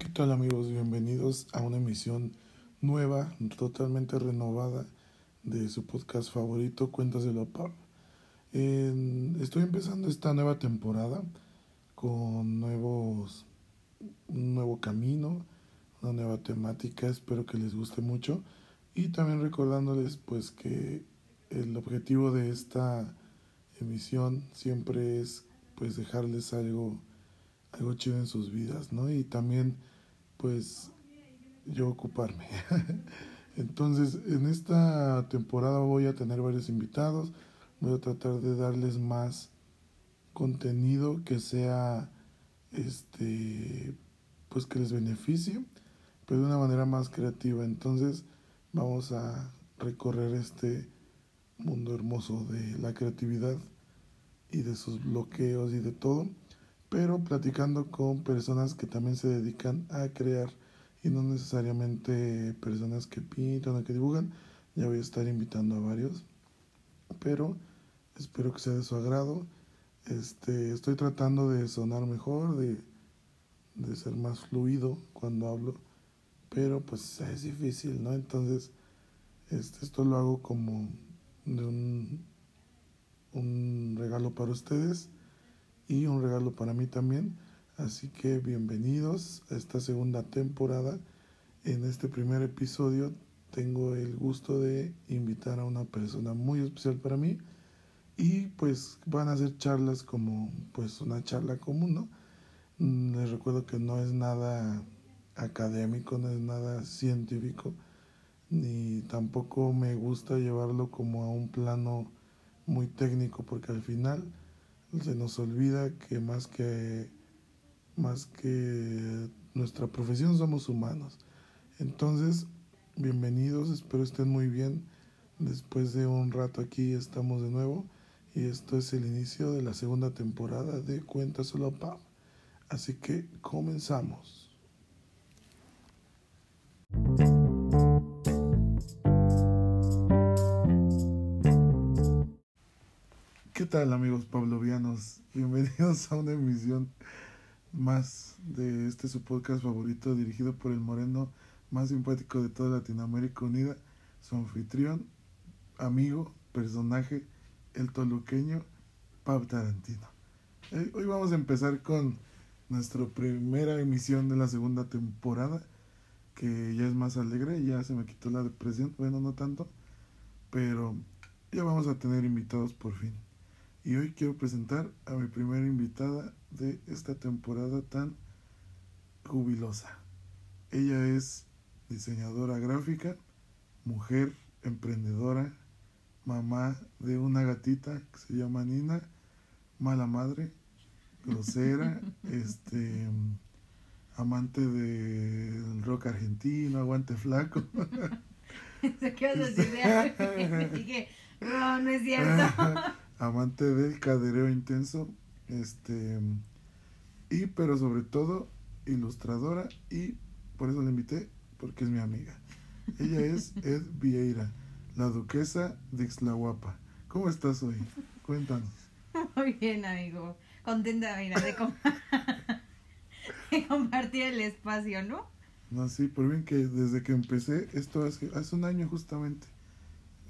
¿Qué tal amigos? Bienvenidos a una emisión nueva, totalmente renovada de su podcast favorito, Cuéntaselo Pap. estoy empezando esta nueva temporada con nuevos, un nuevo camino, una nueva temática, espero que les guste mucho y también recordándoles pues que el objetivo de esta emisión siempre es pues dejarles algo algo chido en sus vidas, ¿no? Y también pues yo ocuparme. Entonces, en esta temporada voy a tener varios invitados, voy a tratar de darles más contenido que sea este pues que les beneficie, pero de una manera más creativa. Entonces, vamos a recorrer este mundo hermoso de la creatividad y de sus bloqueos y de todo pero platicando con personas que también se dedican a crear y no necesariamente personas que pintan o que dibujan. Ya voy a estar invitando a varios, pero espero que sea de su agrado. Este, estoy tratando de sonar mejor, de, de ser más fluido cuando hablo, pero pues es difícil, ¿no? Entonces, este, esto lo hago como de un, un regalo para ustedes y un regalo para mí también. Así que bienvenidos a esta segunda temporada. En este primer episodio tengo el gusto de invitar a una persona muy especial para mí y pues van a ser charlas como pues una charla común, ¿no? Mm, les recuerdo que no es nada académico, no es nada científico, ni tampoco me gusta llevarlo como a un plano muy técnico porque al final se nos olvida que más que más que nuestra profesión somos humanos. Entonces, bienvenidos, espero estén muy bien. Después de un rato aquí estamos de nuevo y esto es el inicio de la segunda temporada de Cuéntaselo Pam. Así que comenzamos. ¿Qué tal amigos pablovianos? Bienvenidos a una emisión más de este su podcast favorito dirigido por el moreno más simpático de toda Latinoamérica Unida, su anfitrión, amigo, personaje, el toluqueño, Pab Tarantino. Eh, hoy vamos a empezar con nuestra primera emisión de la segunda temporada, que ya es más alegre, ya se me quitó la depresión, bueno, no tanto, pero ya vamos a tener invitados por fin y hoy quiero presentar a mi primera invitada de esta temporada tan jubilosa. Ella es diseñadora gráfica, mujer emprendedora, mamá de una gatita que se llama Nina, mala madre, grosera, este amante del rock argentino, aguante flaco. ¿Qué vas a decir? Dije, no, no es cierto. Amante del cadereo intenso, este, y pero sobre todo ilustradora y por eso la invité, porque es mi amiga. Ella es Ed Vieira, la duquesa de Ixlahuapa. ¿Cómo estás hoy? Cuéntanos. Muy bien, amigo. Contenta, mira, de, de compartir el espacio, ¿no? No, sí, por bien que desde que empecé, esto hace, hace un año justamente,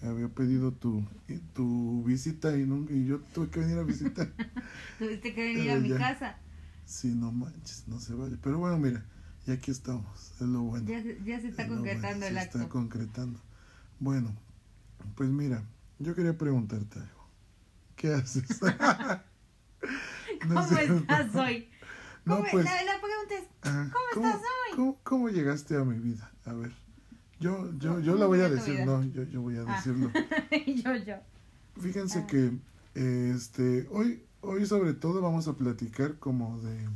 había pedido tu, tu visita y, no, y yo tuve que venir a visitar. Tuviste que venir a mi casa. Sí, no manches, no se vale. Pero bueno, mira, y aquí estamos, es lo bueno. Ya, ya se está concretando el acto. Se está concretando. Bueno, pues mira, yo quería preguntarte algo. ¿Qué haces? ¿Cómo estás hoy? No, pues, la, la, pregunta es, ¿cómo, estás hoy? ¿cómo, ¿Cómo llegaste a mi vida? A ver. Yo, yo, yo la voy a decir, no, yo, yo voy a ah. decirlo. yo, yo. Fíjense ah. que este hoy, hoy sobre todo vamos a platicar como de,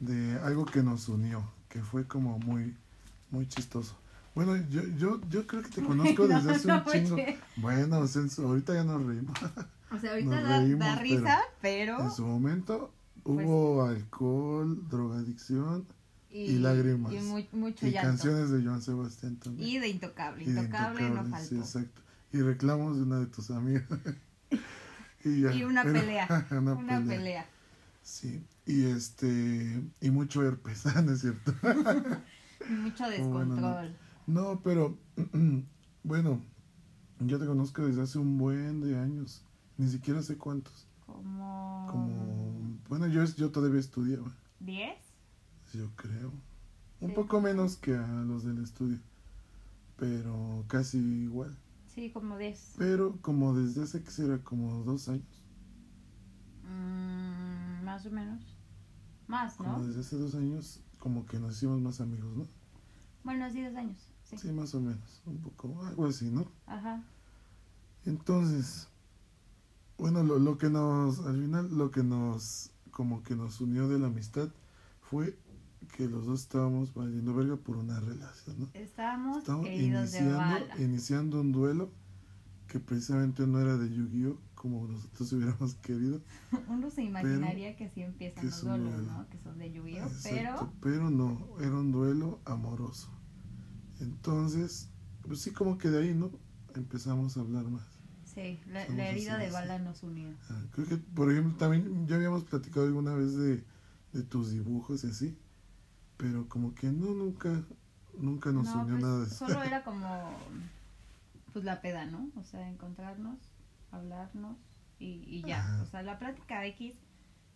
de algo que nos unió, que fue como muy, muy chistoso. Bueno, yo, yo, yo creo que te conozco desde hace un chingo. Bueno, ahorita ya nos reímos. O sea, ahorita da, risa, pero, En su momento pues hubo alcohol, drogadicción y, lágrimas. Y mucho y canciones de Joan Sebastián también. Y de Intocable. Intocable, no faltó. Sí, exacto. Y reclamos de una de tus amigas. y, una pelea. una, pelea. Sí. Y este, y mucho herpes, ¿no es cierto? Mucho bueno, descontrol. No, pero bueno, yo te conozco desde hace un buen de años, ni siquiera sé cuántos. Como... Como, bueno, yo, yo todavía estudiaba, ¿Diez? Yo creo. Un Sí. poco menos que a los del estudio, pero casi igual. Sí, como diez. Pero como desde hace que será como dos años, Mm, más o menos. Más, como ¿no? desde hace dos años, como que nos hicimos más amigos, ¿no? Bueno, sí, dos años. Sí. Sí, más o menos, un poco, algo así, ¿no? Ajá. Entonces, bueno, lo, lo que nos, al final, lo que nos, como que nos unió de la amistad fue que los dos estábamos valiendo verga por una relación, ¿no? Estábamos Estábamos iniciando, bala. iniciando un duelo que precisamente no era de Yu-Gi-Oh! como nosotros hubiéramos querido. Uno se imaginaría que así empiezan que los duelos, duelo. ¿no? Que son de Exacto, pero pero no, era un duelo amoroso. Entonces, pues sí, como que de ahí, ¿no? Empezamos a hablar más. sí, la, herida de bala nos unió. Ah, Creo que, por ejemplo, también ya habíamos platicado alguna vez de, de tus dibujos y así, pero como que no, nunca, nunca nos no, unió pues nada de eso. solo era como, pues la peda, ¿no? O sea, encontrarnos, hablarnos y, y ya. Ajá. O sea, la plática X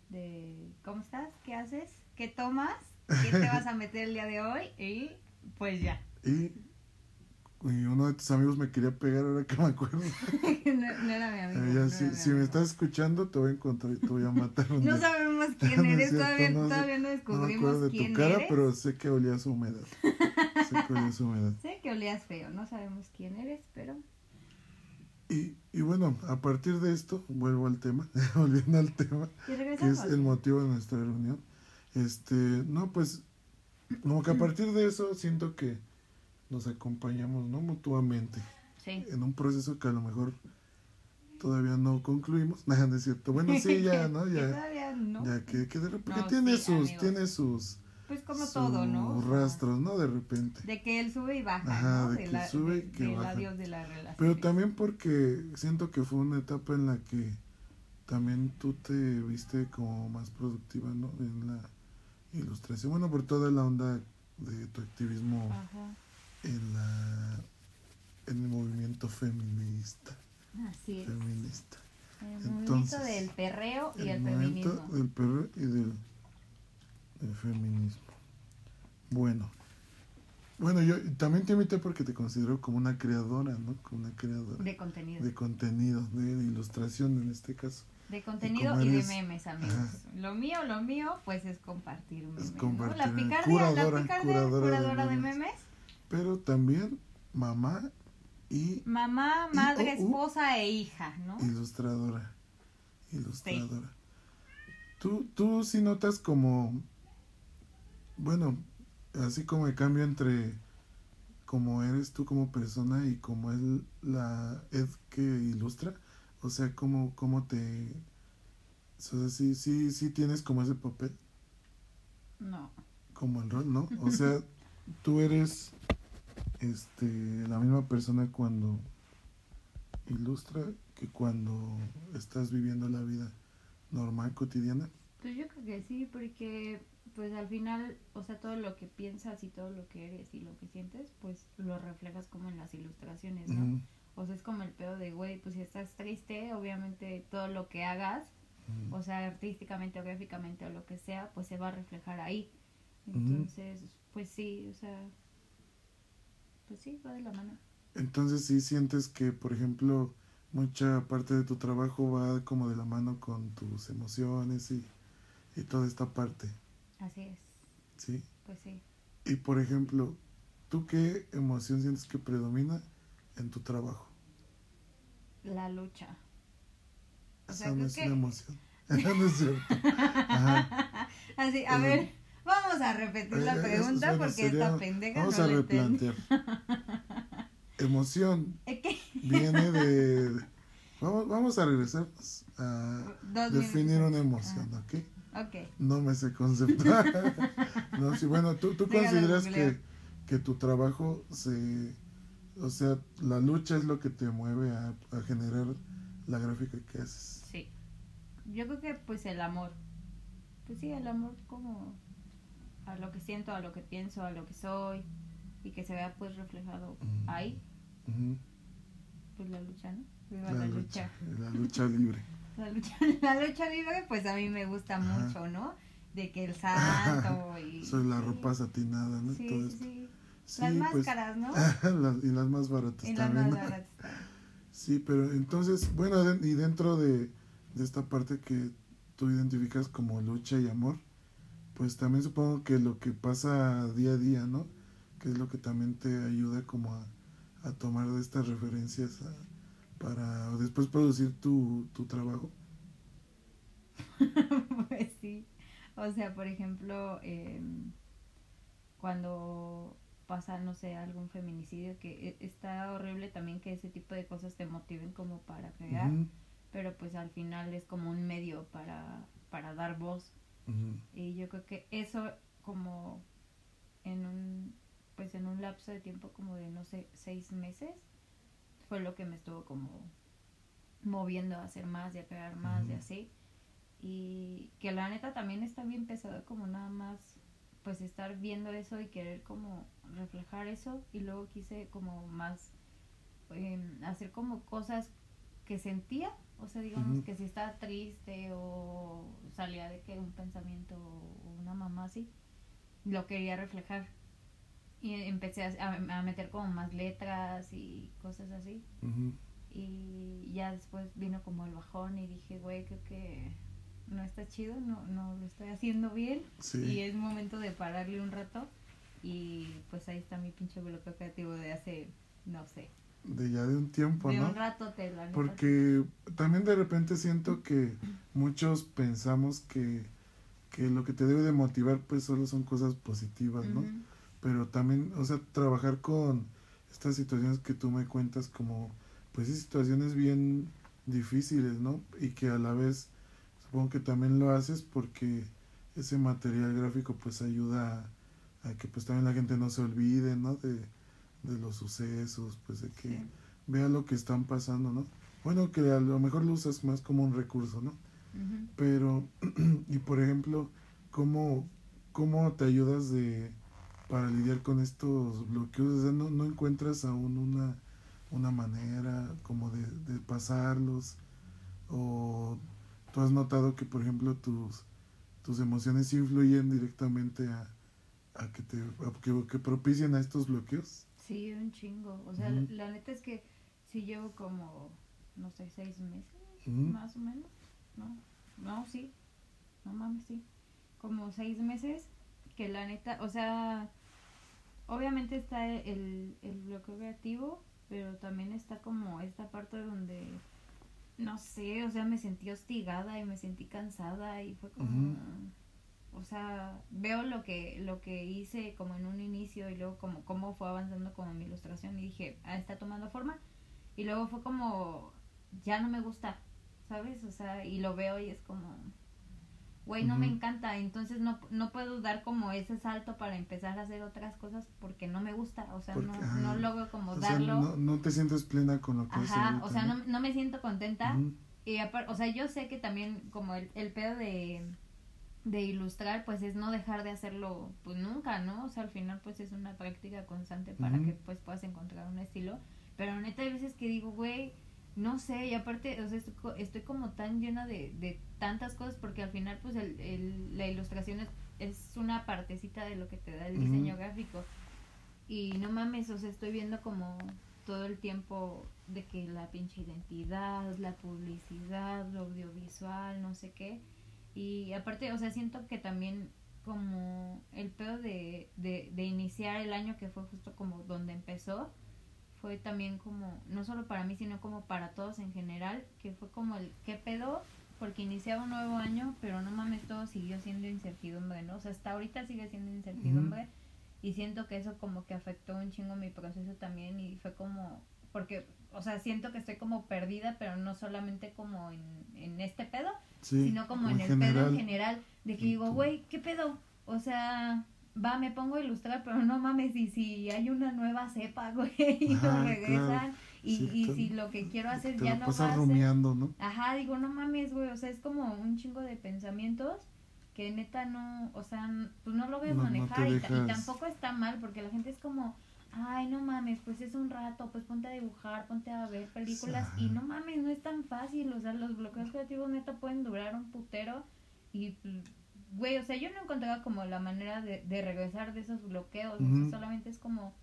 de ¿cómo estás? ¿Qué haces? ¿Qué tomas? ¿Qué te vas a meter el día de hoy? Y pues ya. Y, y uno de tus amigos me quería pegar ahora que me acuerdo. no, no era mi amigo. No si, era mi si me estás escuchando, te voy a encontrar y te voy a matar un No día. sabemos quién es eres, cierto, todavía, no todavía no No me descubrimos acuerdo de quién tu cara, eres. pero sé que olías humedad. sé que olías humedad. Sé que olías feo, no sabemos quién eres, pero Y, y bueno, a partir de esto, vuelvo al tema, volviendo al tema, que es el motivo de nuestra reunión. Este, no, pues, como que a partir de eso siento que nos acompañamos, ¿no? Mutuamente, Sí. en un proceso que a lo mejor todavía no concluimos. Nada, no es cierto. Bueno, sí, ya, ¿no? Ya, no. ya que, que de repente No, tiene sí, sus, tiene sus, Pues rastros, ¿no? De repente. De que él sube y baja, Ajá, ¿no? de De que la- sube y de- que baja. adiós de la relación. Pero también porque siento que fue una etapa en la que también tú te viste como más productiva, ¿no? En la ilustración. Bueno, por toda la onda de tu activismo Ajá. En la en el movimiento feminista. Así es. Feminista. El Entonces, movimiento del perreo y el, feminismo. del perro y del, del feminismo. Bueno. Bueno, yo también te invité porque te considero como una creadora, ¿no? Como una creadora De contenido. de contenido, de ilustración en este caso. De contenido y de memes, amigos. Ajá. Lo mío, lo mío, pues es compartir memes. ¿no? compartir, La eh, picardía, curadora, la picardía, curadora curadora de memes. memes. Pero también mamá y Mamá, Y- madre, uh. esposa e hija, ¿no? ilustradora. Ilustradora. Tú, tú sí notas como, bueno, así como el cambio entre como eres tú como persona y como es la Ed que ilustra, o sea, como, como te, o sea, sí, sí, sí tienes como ese papel, No. como el rol, ¿no? O sea, tú eres este la misma persona cuando ilustra que cuando estás viviendo la vida normal cotidiana. Pues yo creo que sí, porque pues al final, o sea, todo lo que piensas y todo lo que eres y lo que sientes, pues lo reflejas como en las ilustraciones, ¿no? O sea, es como el pedo de, güey, pues si estás triste, obviamente todo lo que hagas, o sea, artísticamente o gráficamente o lo que sea, pues se va a reflejar ahí. Entonces, pues sí, o sea, pues sí, va de la mano. Entonces sí sientes que, por ejemplo, mucha parte de tu trabajo va como de la mano con tus emociones y, y toda esta parte, Así es, ¿sí? pues sí. Y por ejemplo, ¿tú qué emoción sientes que predomina en tu trabajo? La lucha. O Esa no es que- una emoción. no es cierto. Ajá. Así, a ver, vamos a repetir la Eh, es- pregunta bueno, porque sería- esta pendeja Vamos no a replantear. Emoción Es que viene de... Vamos, vamos a regresarnos a dos definir minutos. una emoción, ¿ok? Ok. No me sé concepto. no, sí, bueno, tú, tú Dígalo, consideras que, que tu trabajo se... O sea, la lucha es lo que te mueve a, a generar la gráfica que haces. Sí. Yo creo que pues el amor. pues sí, el amor como a lo que siento, a lo que pienso, a lo que soy y que se vea pues reflejado Mm. ahí, pues la lucha, ¿no? Viva La la, lucha, lucha. la lucha libre. La lucha, la lucha libre, pues a mí me gusta Ajá. mucho, ¿no? De que el santo y... Soy la sí. ropa satinada, ¿no? Sí, Todo sí, esto. sí. Sí, Las pues, máscaras, ¿no? las- y las más baratas y las también. más ¿no? baratas. Sí, pero entonces, bueno, y dentro de, de esta parte que tú identificas como lucha y amor, pues también supongo que lo que pasa día a día, ¿no? Que es lo que también te ayuda como a, a tomar de estas referencias a- para después producir tu, tu trabajo. pues sí. O sea, por ejemplo, eh, cuando pasa, no sé, algún feminicidio, que e- está horrible también que ese tipo de cosas te motiven como para crear, pero pues al final es como un medio para, para dar voz. Y yo creo que eso como en un, pues en un lapso de tiempo como de, no sé, seis meses, fue lo que me estuvo como moviendo a hacer más y a crear más y Ujú. así. Y que la neta también está bien pesado como nada más pues estar viendo eso y querer como reflejar eso y luego quise como más em, hacer como cosas que sentía, o sea, digamos que si estaba triste o salía de que un pensamiento o una mamá así, lo quería reflejar. Y empecé a, a- meter como más letras y cosas así. Y ya después vino como el bajón y dije, güey, creo que no está chido, no, no lo estoy haciendo bien. Y es momento de pararle un rato. Y pues ahí está mi pinche bloqueo creativo de hace, no sé, de ya de un tiempo, de ¿no? un rato te la. Porque también de repente siento que muchos pensamos que, que lo que te debe de motivar pues solo son cosas positivas, ¿no? Pero también, o sea, trabajar con estas situaciones que tú me cuentas como, pues situaciones bien difíciles, ¿no? Y que a la vez supongo que también lo haces porque ese material gráfico pues ayuda a, a que pues también la gente no se olvide, ¿no? De, de los sucesos, pues de que Sí. vea lo que están pasando, ¿no? Bueno, que a lo mejor lo usas más como un recurso, ¿no? Pero, y por ejemplo, ¿cómo, cómo te ayudas de para lidiar con estos bloqueos? O sea, ¿no, no encuentras aún una, una manera como de, de pasarlos? ¿O tú has notado que, por ejemplo, tus, tus emociones influyen directamente a, a que te a que, que propicien a estos bloqueos? Sí, un chingo. O sea, la neta es que sí llevo como, no sé, seis meses, más o menos. No, no, sí. No mames, sí. Como seis meses que la neta, o sea, obviamente está el, el bloqueo creativo, pero también está como esta parte donde, no sé, o sea, me sentí hostigada y me sentí cansada y fue como... O sea, veo lo que lo que hice como en un inicio y luego como cómo fue avanzando como mi ilustración y dije, ah, está tomando forma. Y luego fue como, ya no me gusta, ¿sabes? O sea, y lo veo y es como, güey, no me encanta. Entonces no, no puedo dar como ese salto para empezar a hacer otras cosas porque no me gusta. O sea, no, no logro como O sea, darlo. no, no te sientes plena con lo que Ajá, o sea, no, no me siento contenta. Y aparte, o sea, yo sé que también como el, el pedo de, de ilustrar, pues es no dejar de hacerlo, pues nunca, ¿no? O sea, al final pues es una práctica constante para que pues puedas encontrar un estilo. Pero neta hay veces que digo, güey, no sé, y aparte, o sea, estoy, estoy como tan llena de, de tantas cosas porque al final pues el, el, la ilustración es, es una partecita de lo que te da el diseño gráfico. Y no mames, o sea, estoy viendo como todo el tiempo de que la pinche identidad, la publicidad, lo audiovisual, no sé qué. Y aparte, o sea, siento que también como el pedo de, de, de iniciar el año que fue justo como donde empezó, fue también como, no solo para mí, sino como para todos en general, que fue como el qué pedo, porque iniciaba un nuevo año, pero no mames, todo siguió siendo incertidumbre, ¿no? O sea, hasta ahorita sigue siendo incertidumbre. Y siento que eso como que afectó un chingo mi proceso también y fue como, porque, o sea, siento que estoy como perdida, pero no solamente como en, en este pedo, Sí, sino como en, el pedo en general, de que digo, güey, ¿qué pedo? O sea, va, me pongo a ilustrar, pero no mames, y si hay una nueva cepa, güey, y Ajá, lo regresan, claro. y, Sí, y te- si lo que quiero hacer te ya no va pasas a ser... rumiando, ¿no? Ajá, digo, no mames, güey, o sea, es como un chingo de pensamientos que neta no, o sea, pues no lo a No- manejar y, tampoco está mal porque la gente es como, ay, no mames, pues es un rato, pues ponte a dibujar, ponte a ver películas y no mames, no es tan fácil, o sea, los bloqueos creativos neta pueden durar un putero y pues, güey, o sea, yo no encontraba como la manera de, de regresar de esos bloqueos, o sea, Ujú. solamente es como,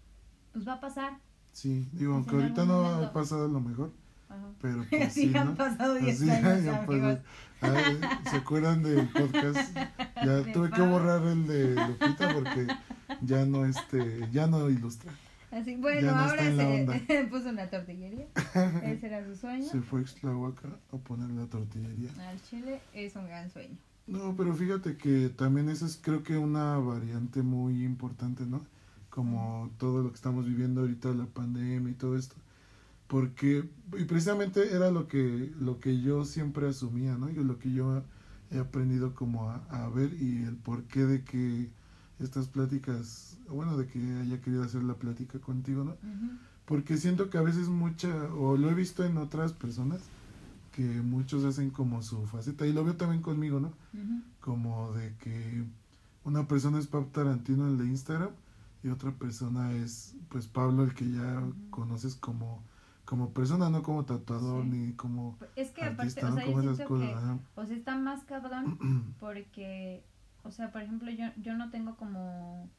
pues va a pasar. Sí, digo, aunque en ahorita no ha pasado lo mejor, Ajá. pero pues Así sí, han ¿no? pasado 10 Así años, amigos. ¿Se acuerdan del podcast? Ya De tuve que borrar el de Lupita porque ya no este, ya no ilustra. Así, bueno, no ahora se puso una tortillería. Ese era su sueño. Se fue a Ixtlahuaca a poner la tortillería. Al chile es un gran sueño. No, pero fíjate que también eso es creo que una variante muy importante, ¿no? Como todo lo que estamos viviendo ahorita, la pandemia y todo esto. Porque, y precisamente era lo que, lo que yo siempre asumía, ¿no? Y lo que yo he aprendido como a, a ver y el porqué de que estas pláticas, bueno, de que haya querido hacer la plática contigo, ¿no? Porque siento que a veces mucha, o lo he visto en otras personas, que muchos hacen como su faceta, y lo veo también conmigo, ¿no? Como de que una persona es Pab Tarantino el de Instagram y otra persona es pues Pablo el que ya conoces como como persona no como tatuador Sí. ni como Es que aparte, artista o ¿no? sea, yo como esas cosas que, o sea, está más cabrón porque, o sea, por ejemplo, yo, yo no tengo como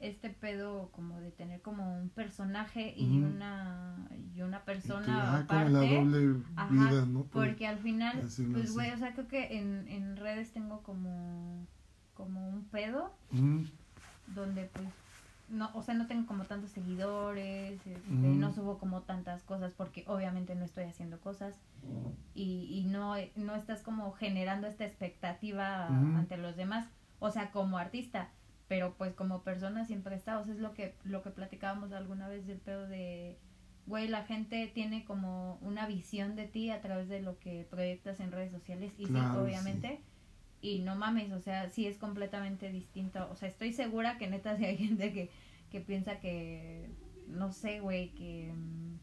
este pedo como de tener como un personaje y una y una persona ah, como aparte. la doble Ajá, vida no Por- Porque al final, pues güey, o sea, creo que en, en redes tengo como, como un pedo donde pues, no, o sea, no tengo como tantos seguidores, este, Mm. no subo como tantas cosas porque obviamente no estoy haciendo cosas y, y no, no estás como generando esta expectativa ante los demás, o sea, como artista, pero pues como persona siempre está, o sea, es lo que, lo que platicábamos alguna vez del pedo de, güey, la gente tiene como una visión de ti a través de lo que proyectas en redes sociales y Claro, sí, sí. obviamente. Y no mames, o sea, sí es completamente distinto. O sea, estoy segura que neta si hay gente que, que piensa que, no sé, güey, que mm,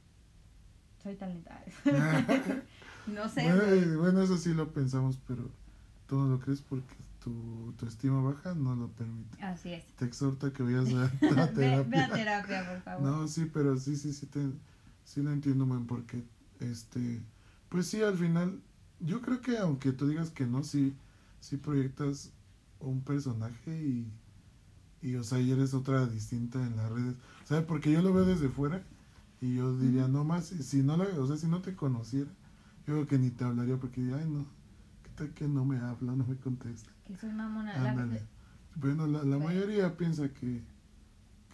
soy talentada. no sé, bueno, eso sí lo pensamos pero tú no lo crees porque tu, tu estima baja no lo permite Así es. te exhorta que vayas a, a Ve, ve a terapia terapia, por favor. No, sí, pero sí, sí, sí, te, sí lo entiendo, man, porque, este, pues sí, al final, yo creo que aunque tú digas que no, sí, sí proyectas un personaje y, y, o sea, y eres otra distinta en las redes, ¿sabes? Porque yo lo veo desde fuera y yo diría, no más, si no, la, o sea, si no te conociera, yo creo que ni te hablaría porque diría, ay, no, ¿qué tal que no me habla, no me contesta? Que soy mamona. Ándale. Bueno, la, la mayoría piensa que,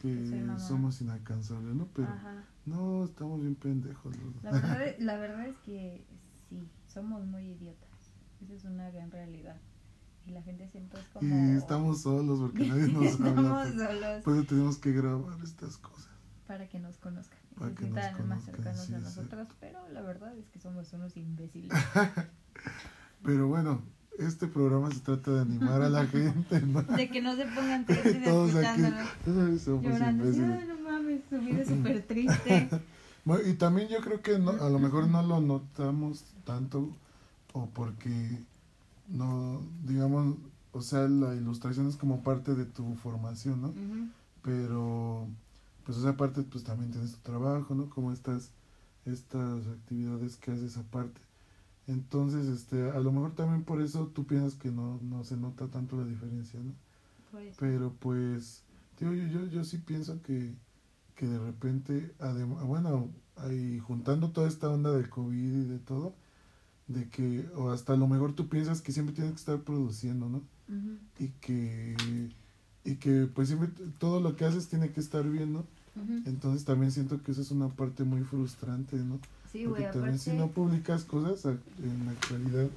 Que somos inalcanzables, ¿no? Pero Ajá. no, estamos bien pendejos. los La verdad, la verdad es que sí, somos muy idiotas. Esa es una gran realidad. Y la gente siempre es como... y estamos solos porque nadie nos Estamos habla. Pues, solos por eso tenemos que grabar estas cosas. para que nos conozcan. Para que nos sientan más conozcan, cercanos sí, a nosotros. Pero la verdad es que somos unos imbéciles. Pero bueno, este programa se trata de animar a la gente, ¿no? De que no se pongan tristes Todos aquí escuchándonos. ay, somos Llorando. imbéciles. Ay, no mames, su vida es súper triste. Bueno, y también yo creo que no, a lo mejor no lo notamos tanto o porque no, digamos, o sea, la ilustración es como parte de tu formación, ¿no? Pero pues esa parte pues también tienes tu trabajo no como estas estas actividades que haces aparte. Entonces este a lo mejor también por eso tú piensas que no no se nota tanto la diferencia no Pues, pero pues digo yo yo, yo sí pienso que que de repente además bueno ahí juntando toda esta onda del covid y de todo de que o hasta a lo mejor tú piensas que siempre tienes que estar produciendo no y que y que pues siempre todo lo que haces tiene que estar bien, ¿no? Entonces también siento que eso es una parte muy frustrante, ¿no? Sí, Porque güey, también si no publicas cosas en la actualidad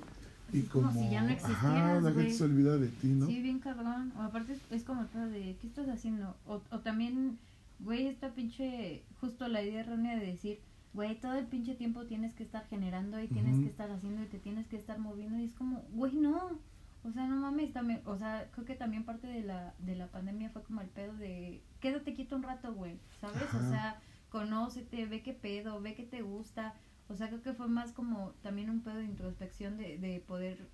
y como como, si ya no ajá, la gente se olvida de ti, ¿no? Sí, bien cabrón. O aparte es, como pedo de, ¿qué estás haciendo? O, o también, güey, esta pinche, justo la idea errónea de decir, güey, todo el pinche tiempo tienes que estar generando y tienes que estar haciendo y te tienes que estar moviendo y es como, güey, no. O sea, no mames, también, o sea, creo que también parte de la, de la pandemia fue como el pedo de, quédate quieto un rato, güey, ¿sabes? O sea, conócete, ve qué pedo, ve qué te gusta. O sea, creo que fue más como también un pedo de introspección de, de poder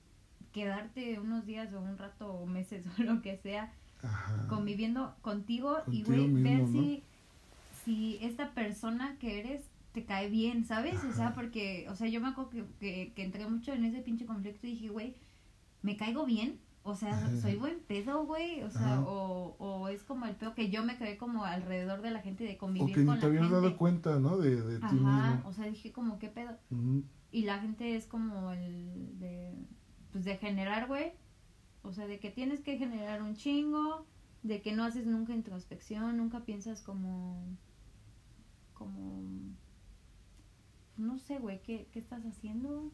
quedarte unos días o un rato o meses o lo que sea Ajá. conviviendo contigo, y güey, ver si, si esta persona que eres te cae bien, ¿sabes? O sea, porque, o sea, yo me acuerdo que, que, que entré mucho en ese pinche conflicto y dije, güey, ¿me caigo bien? O sea, soy buen pedo, güey. O sea, o, o es como el pedo que yo me quedé como alrededor de la gente de O convivir que ni con te la habías gente. dado cuenta, ¿no? De, de ti Ajá, mismo. o sea, dije como, ¿qué pedo? Y la gente es como el de, pues de generar, güey. O sea, de que tienes que generar un chingo, de que no haces nunca introspección, nunca piensas como, como, no sé, güey, ¿qué, ¿qué estás haciendo?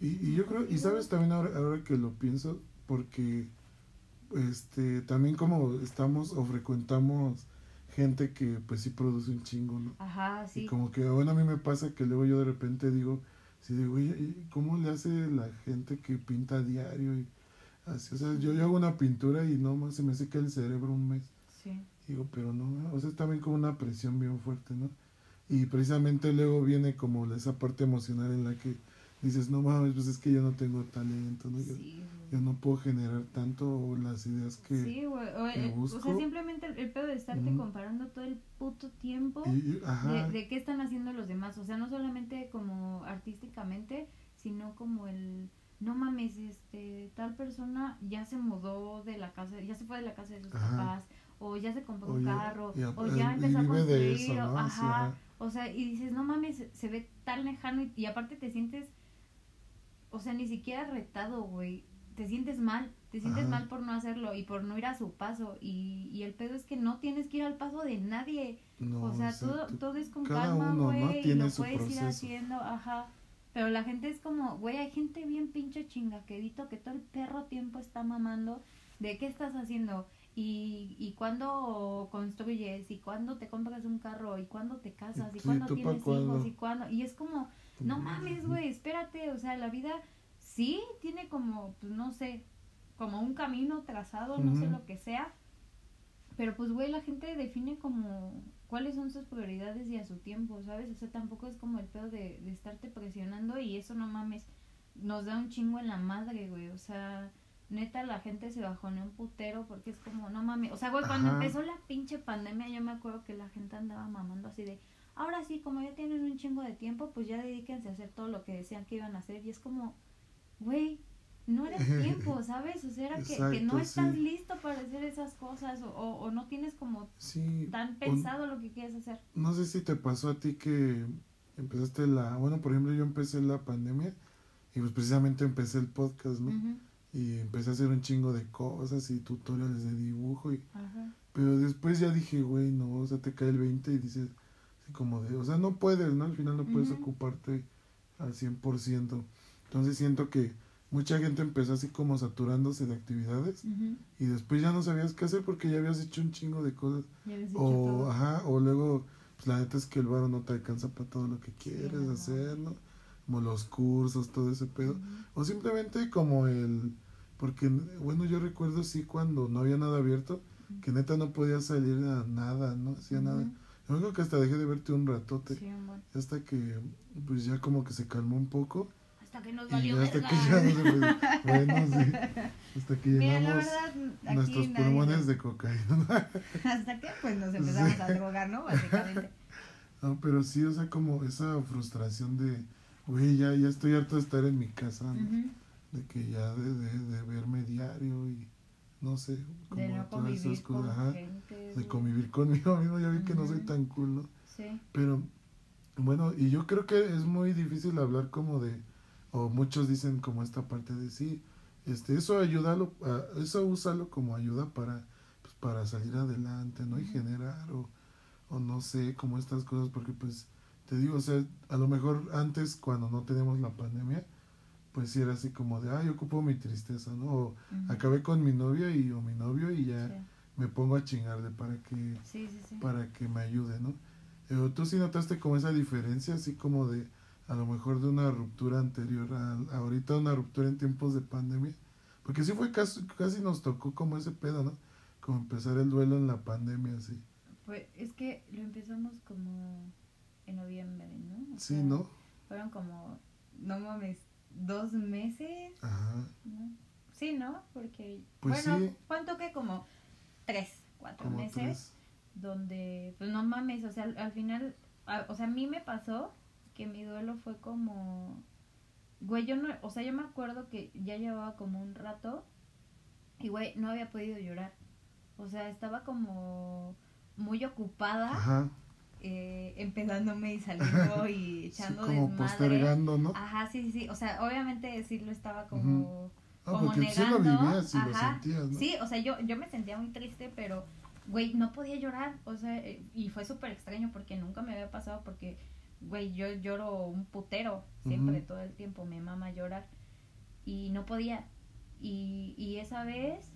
Y, y yo creo, y sabes también ahora, ahora que lo pienso, porque este también como estamos o frecuentamos gente que pues sí produce un chingo, ¿no? Ajá, sí. Y como que bueno a mí me pasa que luego yo de repente digo, sí digo, oye, ¿y ¿cómo le hace la gente que pinta a diario? Y así, o sea, yo, yo hago una pintura y no más se me seca el cerebro un mes. Sí. Digo, pero no, o sea, es también como una presión bien fuerte, ¿no? Y precisamente luego viene como esa parte emocional en la que dices, no mames, pues es que yo no tengo talento, ¿no? Yo, Sí, yo güey. no puedo generar tanto las ideas que... Sí, güey. O, que eh, o sea, simplemente el, el pedo de estarte comparando todo el puto tiempo. y- ajá, de, de qué están haciendo los demás. O sea, no solamente como artísticamente, sino como el, no mames, este, tal persona ya se mudó de la casa, ya se fue de la casa de sus Ajá. papás, o ya se compró un carro, o ya empezó a construir, eso, ¿no? Sí, ajá. O sea, y dices, no mames, se- ve tan lejano y, y aparte te sientes, o sea, ni siquiera retado, güey. Te sientes mal, te sientes Ajá. mal por no hacerlo y por no ir a su paso. Y, y el pedo es que no tienes que ir al paso de nadie. no, O sea, todo, exacto. todo es con calma, güey, y lo puedes ir haciendo, ajá. Pero la gente es como, güey, hay gente bien pinche chingaquedito que todo el perro tiempo está mamando de qué estás haciendo y, y cuándo construyes y cuándo te compras un carro y cuándo te casas y Sí, cuándo ¿tú pa' tienes hijos y cuándo. Y es como, no mames, güey, espérate, o sea, la vida sí tiene como, pues no sé, como un camino trazado, no sé lo que sea. Pero pues, güey, la gente define como cuáles son sus prioridades y a su tiempo, ¿sabes? O sea, tampoco es como el pedo de, de estarte presionando y eso no mames, nos da un chingo en la madre, güey. O sea, neta, la gente se bajoneó un putero porque es como, no mames. O sea, güey, cuando Ajá. empezó la pinche pandemia, yo me acuerdo que la gente andaba mamando así de, ahora sí, como ya tienen un chingo de tiempo, pues ya dedíquense a hacer todo lo que decían que iban a hacer. Y es como, güey, no era tiempo, ¿sabes? O sea, era que, que no estás sí. listo para hacer esas cosas o, o, o no tienes como Sí, tan o- pensado lo que quieres hacer. no sé si te pasó a ti que empezaste la, bueno, por ejemplo, yo empecé la pandemia y pues precisamente empecé el podcast, ¿no? Ujú, Y empecé a hacer un chingo de cosas y tutoriales de dibujo y Ajá. pero después ya dije, güey, no, o sea, te cae el 20 y dices así como de, o sea, no puedes, ¿no? Al final no puedes ocuparte al 100%. Entonces siento que mucha gente empezó así como saturándose de actividades y después ya no sabías qué hacer porque ya habías hecho un chingo de cosas. O, ajá, o luego, pues la neta es que el varo no te alcanza para todo lo que quieres no. hacer, ¿no? Como los cursos, todo ese pedo. O simplemente como el... Porque, bueno, yo recuerdo sí cuando no había nada abierto, que neta no podía salir a nada, no hacía nada. Ujú. Yo creo que hasta dejé de verte un ratote. Sí, amor. Hasta que, pues ya como que se calmó un poco. Hasta que nos valió hasta que ya no se puede- Bueno, sí. Hasta que Mira, llenamos verdad, nuestros pulmones de cocaína. Hasta que pues nos empezamos a drogar, ¿no? Básicamente. No, pero sí, o sea, como esa frustración de, güey, ya, ya estoy harto de estar en mi casa, de que ya de, de, de verme diario y no sé, como De no todas esas cosas, gente. de convivir conmigo mismo, ya vi que no soy tan cool, ¿no? Sí. Pero, bueno, y yo creo que es muy difícil hablar como de, o muchos dicen como esta parte de sí, este, eso ayúdalo, a- eso úsalo como ayuda para, pues, para salir adelante, ¿no? Y generar, o, o no sé, como estas cosas, porque pues, te digo, o sea, a lo mejor antes, cuando no teníamos la pandemia, pues sí era así como de, ay, ocupo mi tristeza, ¿no? O acabé con mi novia y, o mi novio y ya Sí. me pongo a chingarle para que Sí, sí, sí. para que me ayude, ¿no? Pero tú sí notaste como esa diferencia, así como de a lo mejor de una ruptura anterior a, a ahorita una ruptura en tiempos de pandemia, porque sí fue casi, casi nos tocó como ese pedo, ¿no? Como empezar el duelo en la pandemia, así. Pues es que lo empezamos como en noviembre, ¿no? O Sí, sea, ¿no? Fueron como, no mames, dos meses, Ajá. ¿no? Sí, ¿no? Porque, Pues bueno, sí. ¿cuánto que? Como tres, cuatro Como meses. tres. donde, pues no mames, o sea, al, al final, a- o sea, a mí me pasó que mi duelo fue como, güey, yo no, o sea, yo me acuerdo que ya llevaba como un rato y, güey, no había podido llorar. O sea, estaba como muy ocupada, Ajá. Eh, empezándome y saliendo y Sí, echando como desmadre. postergando, ¿no? Ajá, sí, sí, sí, o sea, obviamente sí lo estaba como... Ah, como porque sí lo negando, vivías y lo sentías, ¿no? Sí, o sea, yo, yo me sentía muy triste, pero, güey, no podía llorar. O sea, eh, y fue súper extraño porque nunca me había pasado porque, güey, yo lloro un putero siempre, todo el tiempo, me mama llorar. Y no podía. Y, y esa vez,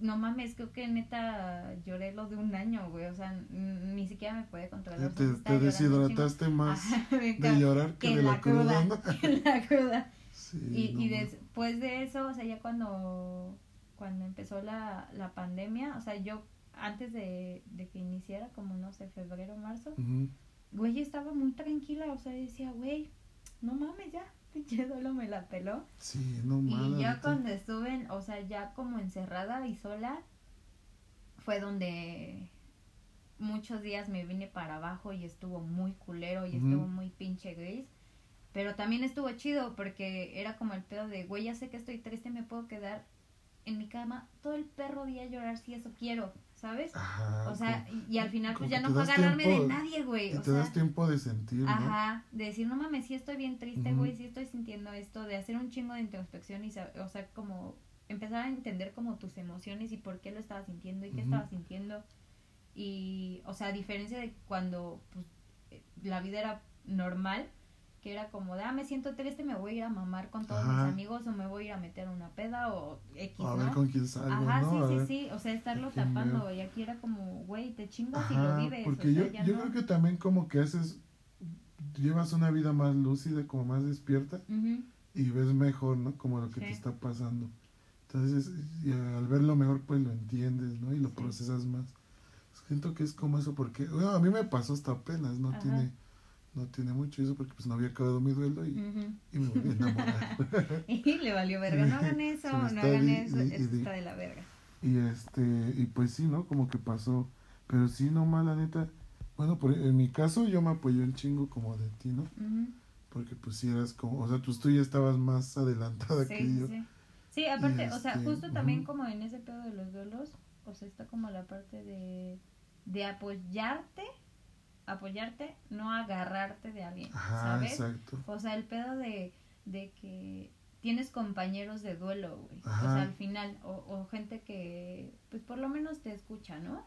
no mames, creo que neta lloré lo de un año, güey. O sea, ni siquiera me podía controlar. Ya o sea, te, te deshidrataste más Ajá, de llorar que que de la la cruda, cruda. la cruda. Sí, Y, no y mames. después de eso, o sea, ya cuando, cuando empezó la, la pandemia, o sea, yo antes de, de que iniciara, como no sé, febrero, marzo, Ujú. güey, yo estaba muy tranquila, o sea, decía, güey, no mames, ya, pinche solo me la peló. Sí, no Y mames. ya neta. cuando estuve, en- o sea, ya como encerrada y sola, fue donde muchos días me vine para abajo y estuvo muy culero y estuvo muy pinche gris. Pero también estuvo chido porque era como el pedo de, güey, ya sé que estoy triste, me puedo quedar en mi cama todo el perro día a llorar si eso quiero, ¿sabes? Ajá, O sea, como- y, al final pues ya no fue agarrarme tiempo- de nadie, güey. Y O te sea, das tiempo de sentir, ¿no? Ajá, de decir, no mames, sí estoy bien triste, güey, sí estoy sintiendo esto, de hacer un chingo de introspección y, o sea, como empezar a entender como tus emociones y por qué lo estaba sintiendo y qué Ujú. estaba sintiendo. Y, o sea, a diferencia de cuando pues, eh, la vida era normal, que era como de, ah, me siento triste, me voy a ir a mamar con todos mis Ajá. amigos o me voy a ir a meter a una peda o X, a ¿no? ver con quién salgo, Ajá, ¿no? A sí, sí, sí, o sea, estarlo tapando y aquí era como, güey, te chingas y lo Ajá, vives. porque o sea, yo, ya yo no- creo que también como que haces, llevas una vida más lúcida, como más despierta y ves mejor, ¿no? Como lo que te está pasando. Entonces, y al verlo mejor, pues lo entiendes, ¿no? Y lo Sí. procesas más. Siento que es como eso, porque, bueno, a mí me pasó hasta apenas, no Ajá. tiene no tiene mucho eso, porque pues no había acabado mi duelo y, y me volví a enamorar. Y le valió verga. No hagan eso, no hagan eso. di- está de la verga. y este, y pues sí, ¿no? Como que pasó. Pero sí, no mal, la neta. Bueno, por, en mi caso yo me apoyé un chingo como de ti, ¿no? Porque pues sí eras como, o sea, pues tú ya estabas más adelantada Sí, que yo. sí. Sí, aparte, o sea, este, justo también como en ese pedo de los duelos, o sea, está como la parte de, de apoyarte, apoyarte, no agarrarte de alguien, Ajá, ¿sabes? exacto. O sea, el pedo de, de que tienes compañeros de duelo, güey. O sea, al final, o, o gente que, pues por lo menos te escucha, ¿no?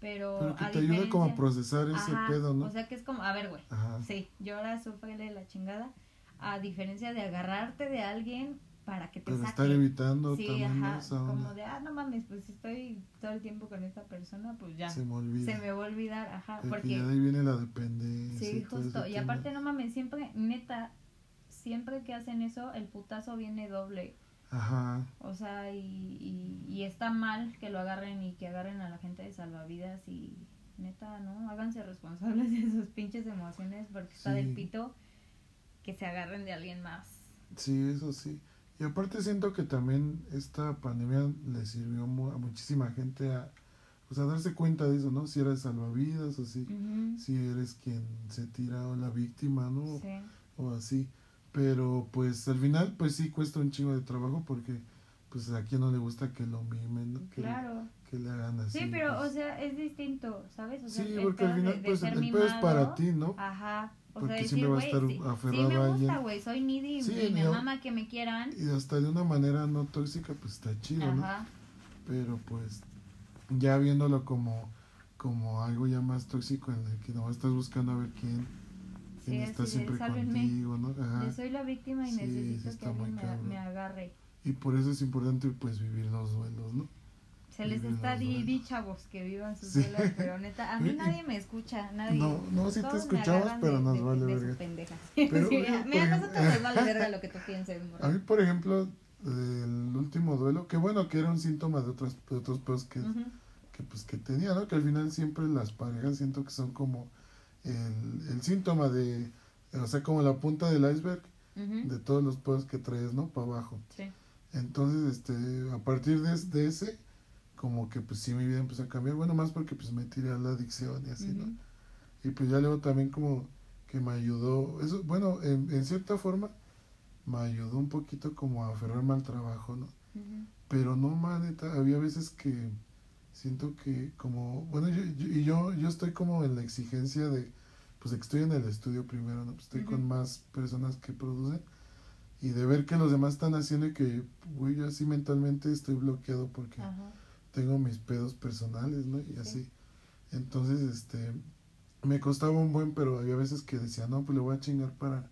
Pero, Pero que a te ayuda como a procesar ese Ajá, pedo, ¿no? O sea, que es como, a ver, güey, sí, llora, sufrele la chingada, a diferencia de agarrarte de alguien para que te saque. estar evitando Sí, también ajá, esa como de, ah, no mames, pues si estoy todo el tiempo con esta persona, pues ya, Se me olvida. se me va a olvidar, ajá, Porque de ahí viene la dependencia. Sí, y justo. Y tema. aparte, no mames, siempre, neta, siempre que hacen eso, el putazo viene doble. Ajá. O sea, y, y, y está mal que lo agarren y que agarren a la gente de salvavidas y neta, ¿no? Háganse responsables de sus pinches emociones porque está del pito que se agarren de alguien más. Sí, eso sí. Y aparte siento que también esta pandemia le sirvió a muchísima gente a, pues a darse cuenta de eso, ¿no? Si eres salvavidas o si, si eres quien se tira o la víctima, ¿no? Sí. O así. Pero pues al final pues sí cuesta un chingo de trabajo porque pues a quien no le gusta que lo mimen, ¿no? Que, Claro. que le hagan así. Sí, pero, pues. o sea, es distinto, ¿sabes? O sea, sí, porque al pedo de- final de pues el pedo es para ti, ¿no? Ajá. O Porque sea, decir, siempre va a estar sí, sí aferrado me gusta, güey, soy needy Sí, y me mama que me quieran. Y hasta de una manera no tóxica pues está chido, ¿no? Ajá. pero pues ya viéndolo como como algo ya más tóxico en el que no estás buscando a ver quién, Sí, quién está así de, siempre "Sálvenme". contigo, ¿no? Ajá. Yo soy la víctima y Sí, sí necesito que está alguien me, me agarre. Y por eso es importante pues vivir los duelos, ¿no? Se les está di, chavos que vivan sus Sí. duelos, pero neta, a mí nadie me escucha, nadie. No, no, sí te escuchamos, pero de- nos de- vale de verga. pendejas. Pero, Sí, yo, mira, por a ejemplo- nosotros nos vale verga lo que tú pienses. A mí, por ejemplo, el último duelo, que bueno, que era un síntoma de otros, de otros pedos que, que pues que tenía, ¿no? Que al final siempre las parejas siento que son como el, el síntoma de, o sea, como la punta del iceberg de todos los pedos que traes, ¿no? Para abajo. Sí. Entonces, este, a partir de, de ese, como que pues sí mi vida empezó a cambiar, bueno, más porque pues me tiré a la adicción y así, ¿no? Y pues ya luego también como que me ayudó, eso, bueno, en, en cierta forma me ayudó un poquito como a aferrarme al trabajo, ¿no? Pero no, man, neta, había veces que siento que como, bueno, yo, yo- y yo, yo estoy como en la exigencia de, pues de que estoy en el estudio primero, ¿no? Pues estoy con más personas que producen y de ver que los demás están haciendo y que, güey, yo así mentalmente estoy bloqueado porque Ajá. Tengo mis pedos personales, ¿no? Y Sí. así. Entonces, este, me costaba un buen, pero había veces que decía, no, pues le voy a chingar para,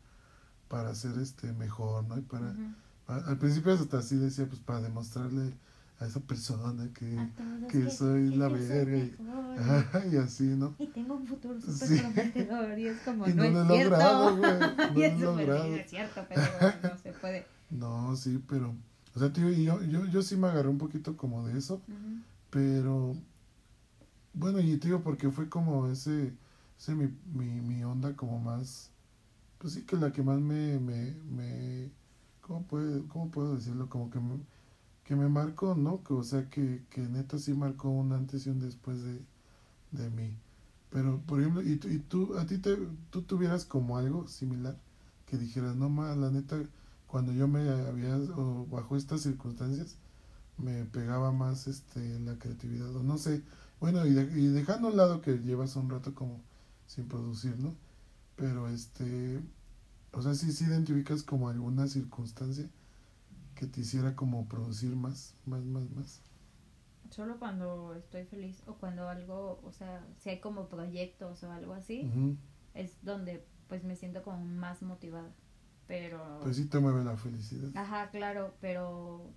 para ser este mejor, ¿no? Y para, Ujú. a- al principio hasta así decía, pues para demostrarle a esa persona que, todos que soy la yo soy verga y, y así, ¿no? Y tengo un futuro súper Sí. prometedor y es como, Y no, no lo es he cierto. logrado, no y lo es súper logrado. bien, es cierto, pero bueno, no se puede. No, sí, pero, o sea, tío, yo, yo, yo sí me agarré un poquito como de eso, pero, bueno, y tío, porque fue como ese, ese mi, mi, mi onda como más, pues sí que la que más me, me, me, ¿cómo, puede, cómo puedo decirlo? Como que me, que me marcó, ¿no? Que, o sea, que, que neta sí marcó un antes y un después de, de mí. Pero, por ejemplo, y, tú- y tú, a ti te, tú tuvieras como algo similar, que dijeras, no, ma, la neta, cuando yo me había, o bajo estas circunstancias, me pegaba más este la creatividad, o no sé, bueno, y, de- y dejando a un lado que llevas un rato como sin producir, ¿no? Pero este, o sea, sí, sí identificas como alguna circunstancia que te hiciera como producir más, más, más, más. Solo cuando estoy feliz o cuando algo, o sea, si hay como proyectos o algo así, es donde pues me siento como más motivada. Pero... Pues sí te mueve la felicidad. Ajá, claro, pero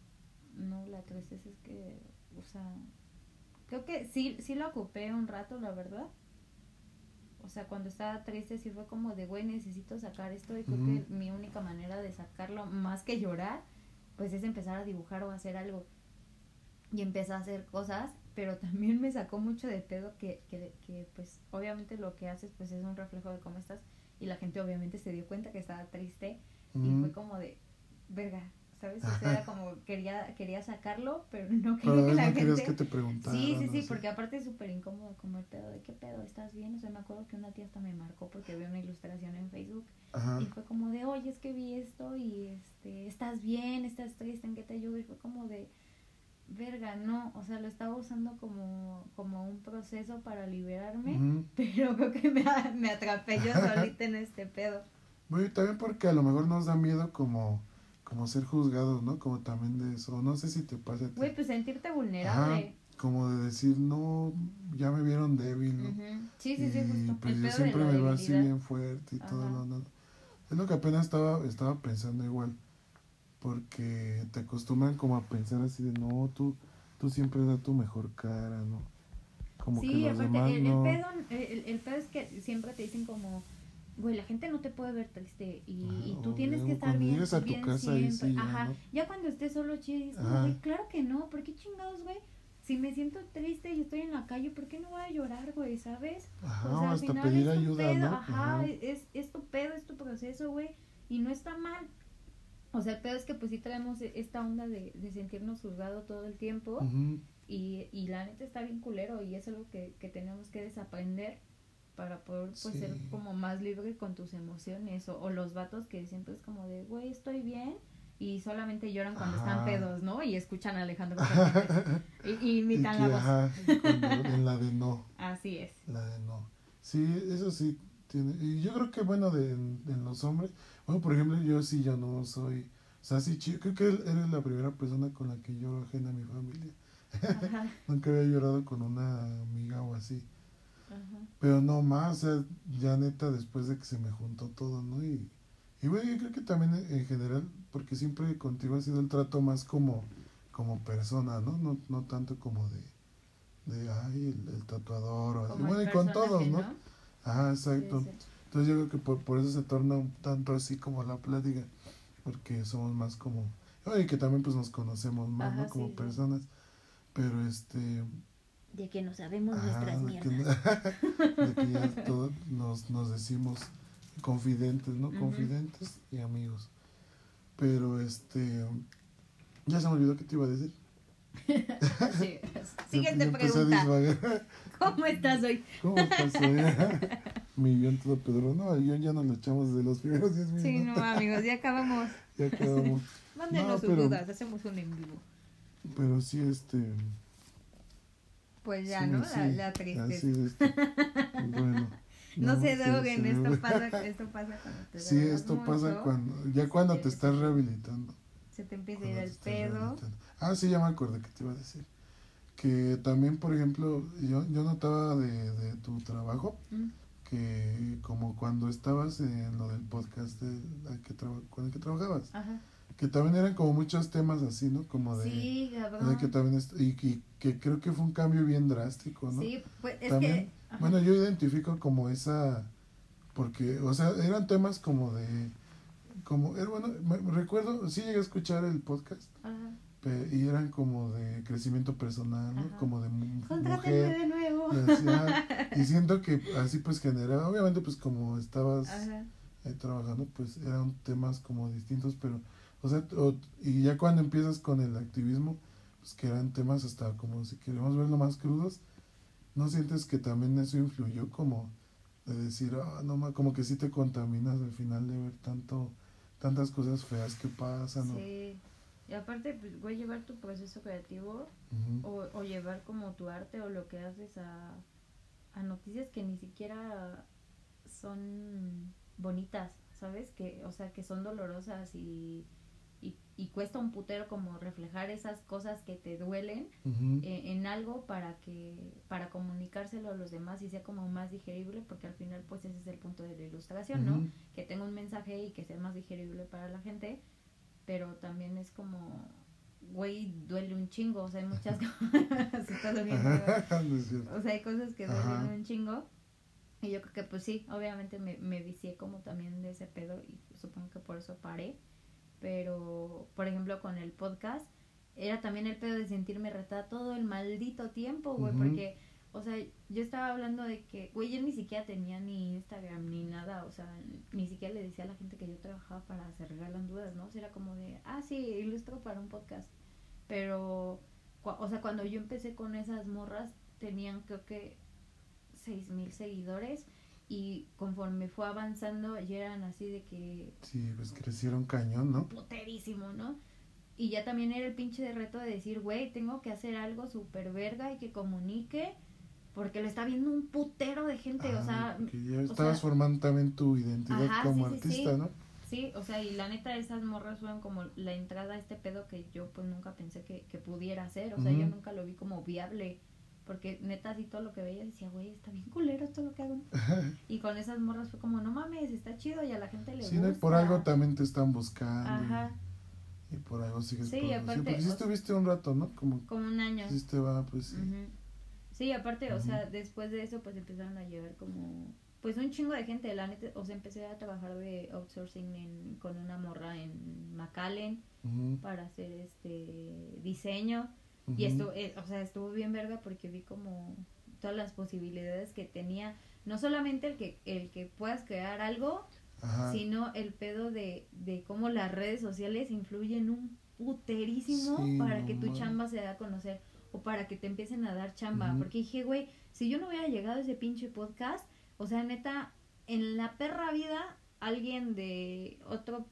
no, la tristeza es que, o sea, creo que sí, sí lo ocupé un rato, la verdad. O sea, cuando estaba triste sí fue como de, güey, necesito sacar esto y creo que mi única manera de sacarlo, más que llorar, pues es empezar a dibujar o hacer algo. Y empecé a hacer cosas, pero también me sacó mucho de pedo que, que, que pues obviamente lo que haces pues es un reflejo de cómo estás y la gente obviamente se dio cuenta que estaba triste y fue como de verga sabes o sea era como quería quería sacarlo pero no Pero quería que la no querías gente que te preguntaran. sí sí sí porque aparte es súper incómodo como el pedo de qué pedo estás bien o sea me acuerdo que una tía hasta me marcó porque vio una ilustración en Facebook Ajá. y fue como de oye es que vi esto y este estás bien estás triste en qué te ayudo y fue como de verga no o sea lo estaba usando como como un proceso para liberarme Ujú. pero creo que me, me atrapé yo solita en este pedo Bueno, y también porque a lo mejor nos da miedo como, como ser juzgados, ¿no? Como también de eso. No sé si te pasa. Güey, pues sentirte vulnerable. Como de decir, no, ya me vieron débil, ¿no? Ujú. Sí, sí, sí, y justo. pues el yo siempre me veo así bien fuerte y todo, Ajá. no, no. Es lo que apenas estaba, estaba pensando igual. Porque te acostumbran como a pensar así de, no, tú, tú siempre da tu mejor cara, ¿no? Como Sí, que los aparte, demás el, no. el pedo, el, el pedo es que siempre te dicen como, güey, la gente no te puede ver triste y, y Ajá, tú tienes que estar bien, a tu bien casa siempre. sí ya, Ajá, ¿no? ya cuando estés solo chido, es como, Ajá. güey, claro que no, ¿por qué chingados, güey? Si me siento triste y estoy en la calle, ¿por qué no voy a llorar, güey, sabes? Ajá, o sea, al hasta final pedir es tu ayuda, pedo, ¿no? Ajá, Ajá. Es, es tu pedo, es tu proceso, güey, y no está mal. O sea, el pedo es que pues sí traemos esta onda de, de sentirnos juzgados todo el tiempo y, y la neta está bien culero y es algo que, que tenemos que desaprender para poder pues Sí. ser como más libre con tus emociones o, o los vatos que siempre es como de, güey, estoy bien y solamente lloran cuando están pedos, ¿no? Y escuchan a Alejandro y, imitan que, la voz. ajá, en la de no. Así es. La de no. Sí, eso sí tiene. Y yo creo que, bueno, de, en los hombres. Bueno, por ejemplo, yo sí, yo no soy. O sea, sí, creo que eres la primera persona con la que lloro ajena a mi familia. Nunca había llorado con una amiga o así. ajá. Pero no más, o sea, ya neta, después de que se me juntó todo, ¿no? Y, y bueno, yo creo que también en, en general, porque siempre contigo ha sido el trato más como, como persona, ¿no? No, no tanto como de, de ay, el, el tatuador o así. Bueno, y con todos, ¿no? Ajá, Sí, exacto. sí. Entonces yo creo que por, por eso se torna un tanto así como la plática, porque somos más como, oye, que también pues nos conocemos más, Ajá, ¿no? Como sí, personas, pero este, De que no sabemos nuestras de que, mierdas. de que ya todos nos, nos decimos confidentes, ¿no? Confidentes y amigos. Pero este, Ya se me olvidó qué te iba a decir. Sí. Siguiente pregunta. ¿Cómo estás hoy? ¿Cómo pasó? Mi guion todo pedro. No, el guion ya nos lo echamos desde los primeros 10 minutos. Sí, no, amigos, ya acabamos. Ya quedamos. Mándenos No, sus pero- dudas, hacemos un en vivo. Pero sí, este. Pues ya, sí, ¿no? sí, La, la tristeza. así de este. Bueno. No, se sí, droguen, sí, esto pasa, esto pasa cuando te Sí, esto pasa mucho, cuando. Ya cuando te Sí, estás rehabilitando. Se te empieza a ir te el pedo. Ah, sí, ya me acordé que te iba a decir. Que también, por ejemplo, yo, yo notaba de, de tu trabajo Mm, que como cuando estabas en lo del podcast de que con el que trabajabas, Ajá. que también eran como muchos temas así, ¿no? Como de, Sí, de que también y, y que creo que fue un cambio bien drástico, ¿no? Sí, pues es También, que. ajá. Bueno, yo identifico como esa porque, o sea, eran temas como de como era bueno, me, me recuerdo, sí llegué a escuchar el podcast Ajá. Y eran como de crecimiento personal, ¿no? Ajá. Como de mujer. de nuevo. y así, ah, y siento que así pues generaba, obviamente pues como estabas ahí trabajando, pues eran temas como distintos, pero, o sea, o- y ya cuando empiezas con el activismo, pues que eran temas hasta como si queremos verlo más crudos, ¿no sientes que también eso influyó como de decir, ah, no, ma- como que sí te contaminas al final de ver tanto, tantas cosas feas que pasan, ¿no? Sí. Y aparte, pues, güey, llevar tu proceso creativo o, o llevar como tu arte o lo que haces a, a noticias que ni siquiera son bonitas, ¿sabes? Que, o sea, que son dolorosas y, y, y cuesta un putero como reflejar esas cosas que te duelen eh, en algo para que para comunicárselo a los demás y sea como más digerible porque al final pues ese es el punto de la ilustración, ¿no? Que tenga un mensaje y que sea más digerible para la gente, pero también es como güey, duele un chingo, o sea, hay muchas cosas no o sea, hay cosas que duelen Ajá. un chingo. Y yo creo que pues sí, obviamente me, me vicié como también de ese pedo y supongo que por eso paré. Pero, por ejemplo, con el podcast, era también el pedo de sentirme retada todo el maldito tiempo, güey, porque, o sea, yo estaba hablando de que, güey, yo ni siquiera tenía ni Instagram ni nada, o sea, ni siquiera le decía a la gente que yo trabajaba para Se Regalan Dudas, ¿no? O sea, era como de, ah, sí, ilustro para un podcast. Pero, o sea, cuando yo empecé con esas morras, tenían creo que seis mil seguidores y conforme fue avanzando ya eran así de que Sí, pues crecieron cañón, ¿no? puterísimo, ¿no? Y ya también era el pinche de reto de decir, güey, tengo que hacer algo súper verga y que comunique porque lo está viendo un putero de gente, o Ah, sea, que ya estabas sea- formando también tu identidad Ajá, como sí, sí, artista, sí. ¿no? sí, o sea, y la neta esas morras fueron como la entrada a este pedo que yo pues nunca pensé que, que pudiera hacer, o sea, yo nunca lo vi como viable. Porque neta, así todo lo que veía decía, güey, está bien culero todo lo que hago. Y con esas morras fue como, no mames, está chido y a la gente le Sí, gusta. Y por algo también te están buscando. Ajá, Y, por algo sigues Sí, produciendo. aparte, Porque sí estuviste un rato, ¿no? Como como un año. si te va, pues sí. Ujú. Sí, aparte, o sea, después de eso, pues empezaron a llegar como, pues un chingo de gente, la neta, o sea, empecé a trabajar de outsourcing en, con una morra en McAllen para hacer este diseño. Y esto, eh, o sea, estuvo bien verga porque vi como todas las posibilidades que tenía, no solamente el que, el que puedas crear algo, Ajá. sino el pedo de, de cómo las redes sociales influyen un puterísimo Sí, para no que tu chamba se dé a conocer o para que te empiecen a dar chamba. Porque dije, güey, si yo no hubiera llegado a ese pinche podcast, o sea, neta, en la perra vida, alguien de otro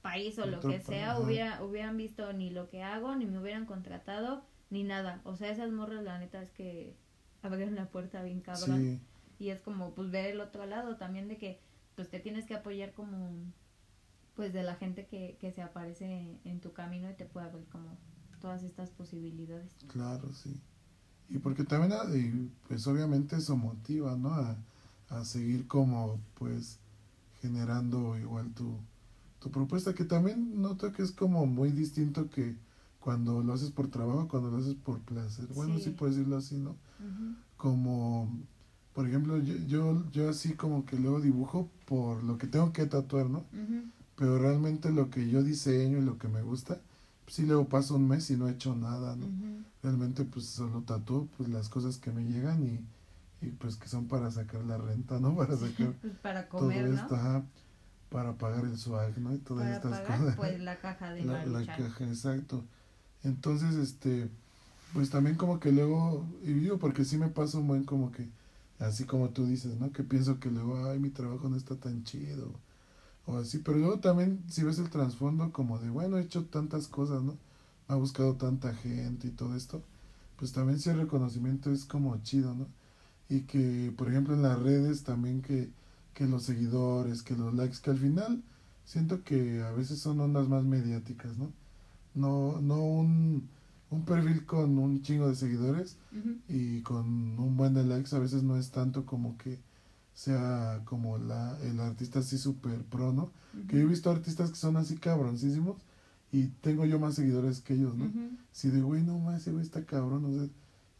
país o lo que sea hubiera, hubieran visto ni lo que hago, ni me hubieran contratado, ni nada. O sea, esas morras, la neta, es que abrieron la puerta bien cabrón. Sí, Y es como, pues, ver el otro lado también de que, pues, te tienes que apoyar como, pues, de la gente que, que se aparece en tu camino y te puede abrir como todas estas posibilidades. claro, sí. Y porque también, ah, pues obviamente eso motiva, ¿no? A, a seguir como, pues, generando igual tu, tu propuesta, que también noto que es como muy distinto que cuando lo haces por trabajo, cuando lo haces por placer. Bueno, sí, Sí. puedes decirlo así, ¿no? Como por ejemplo yo, yo yo así como que luego dibujo por lo que tengo que tatuar no pero realmente lo que yo diseño y lo que me gusta sí luego paso un mes y no he hecho nada no realmente pues solo tatúo pues las cosas que me llegan y, y pues que son para sacar la renta no para sacar Pues para todo comer, ¿no? esto ajá, para pagar el swag no y todas Para estas pagar, cosas. pues, la caja de la, la caja exacto. Entonces, este, pues también como que luego, y digo, porque sí me pasa un buen como que, así como tú dices, ¿no? Que pienso que luego, ay, mi trabajo no está tan chido, o así, pero luego también si ves el trasfondo como de, bueno, he hecho tantas cosas, ¿no? Ha buscado tanta gente y todo esto, pues también si el reconocimiento es como chido, ¿no? Y que, por ejemplo, en las redes también que, que los seguidores, que los likes, que al final siento que a veces son ondas más mediáticas, ¿no? No, no un, un perfil con un chingo de seguidores y con un buen de likes a veces no es tanto como que sea como la, el artista así super pro, ¿no? Que yo he visto artistas que son así cabroncísimos y tengo yo más seguidores que ellos, ¿no? Si de güey, no más, ese güey está cabrón, o sea,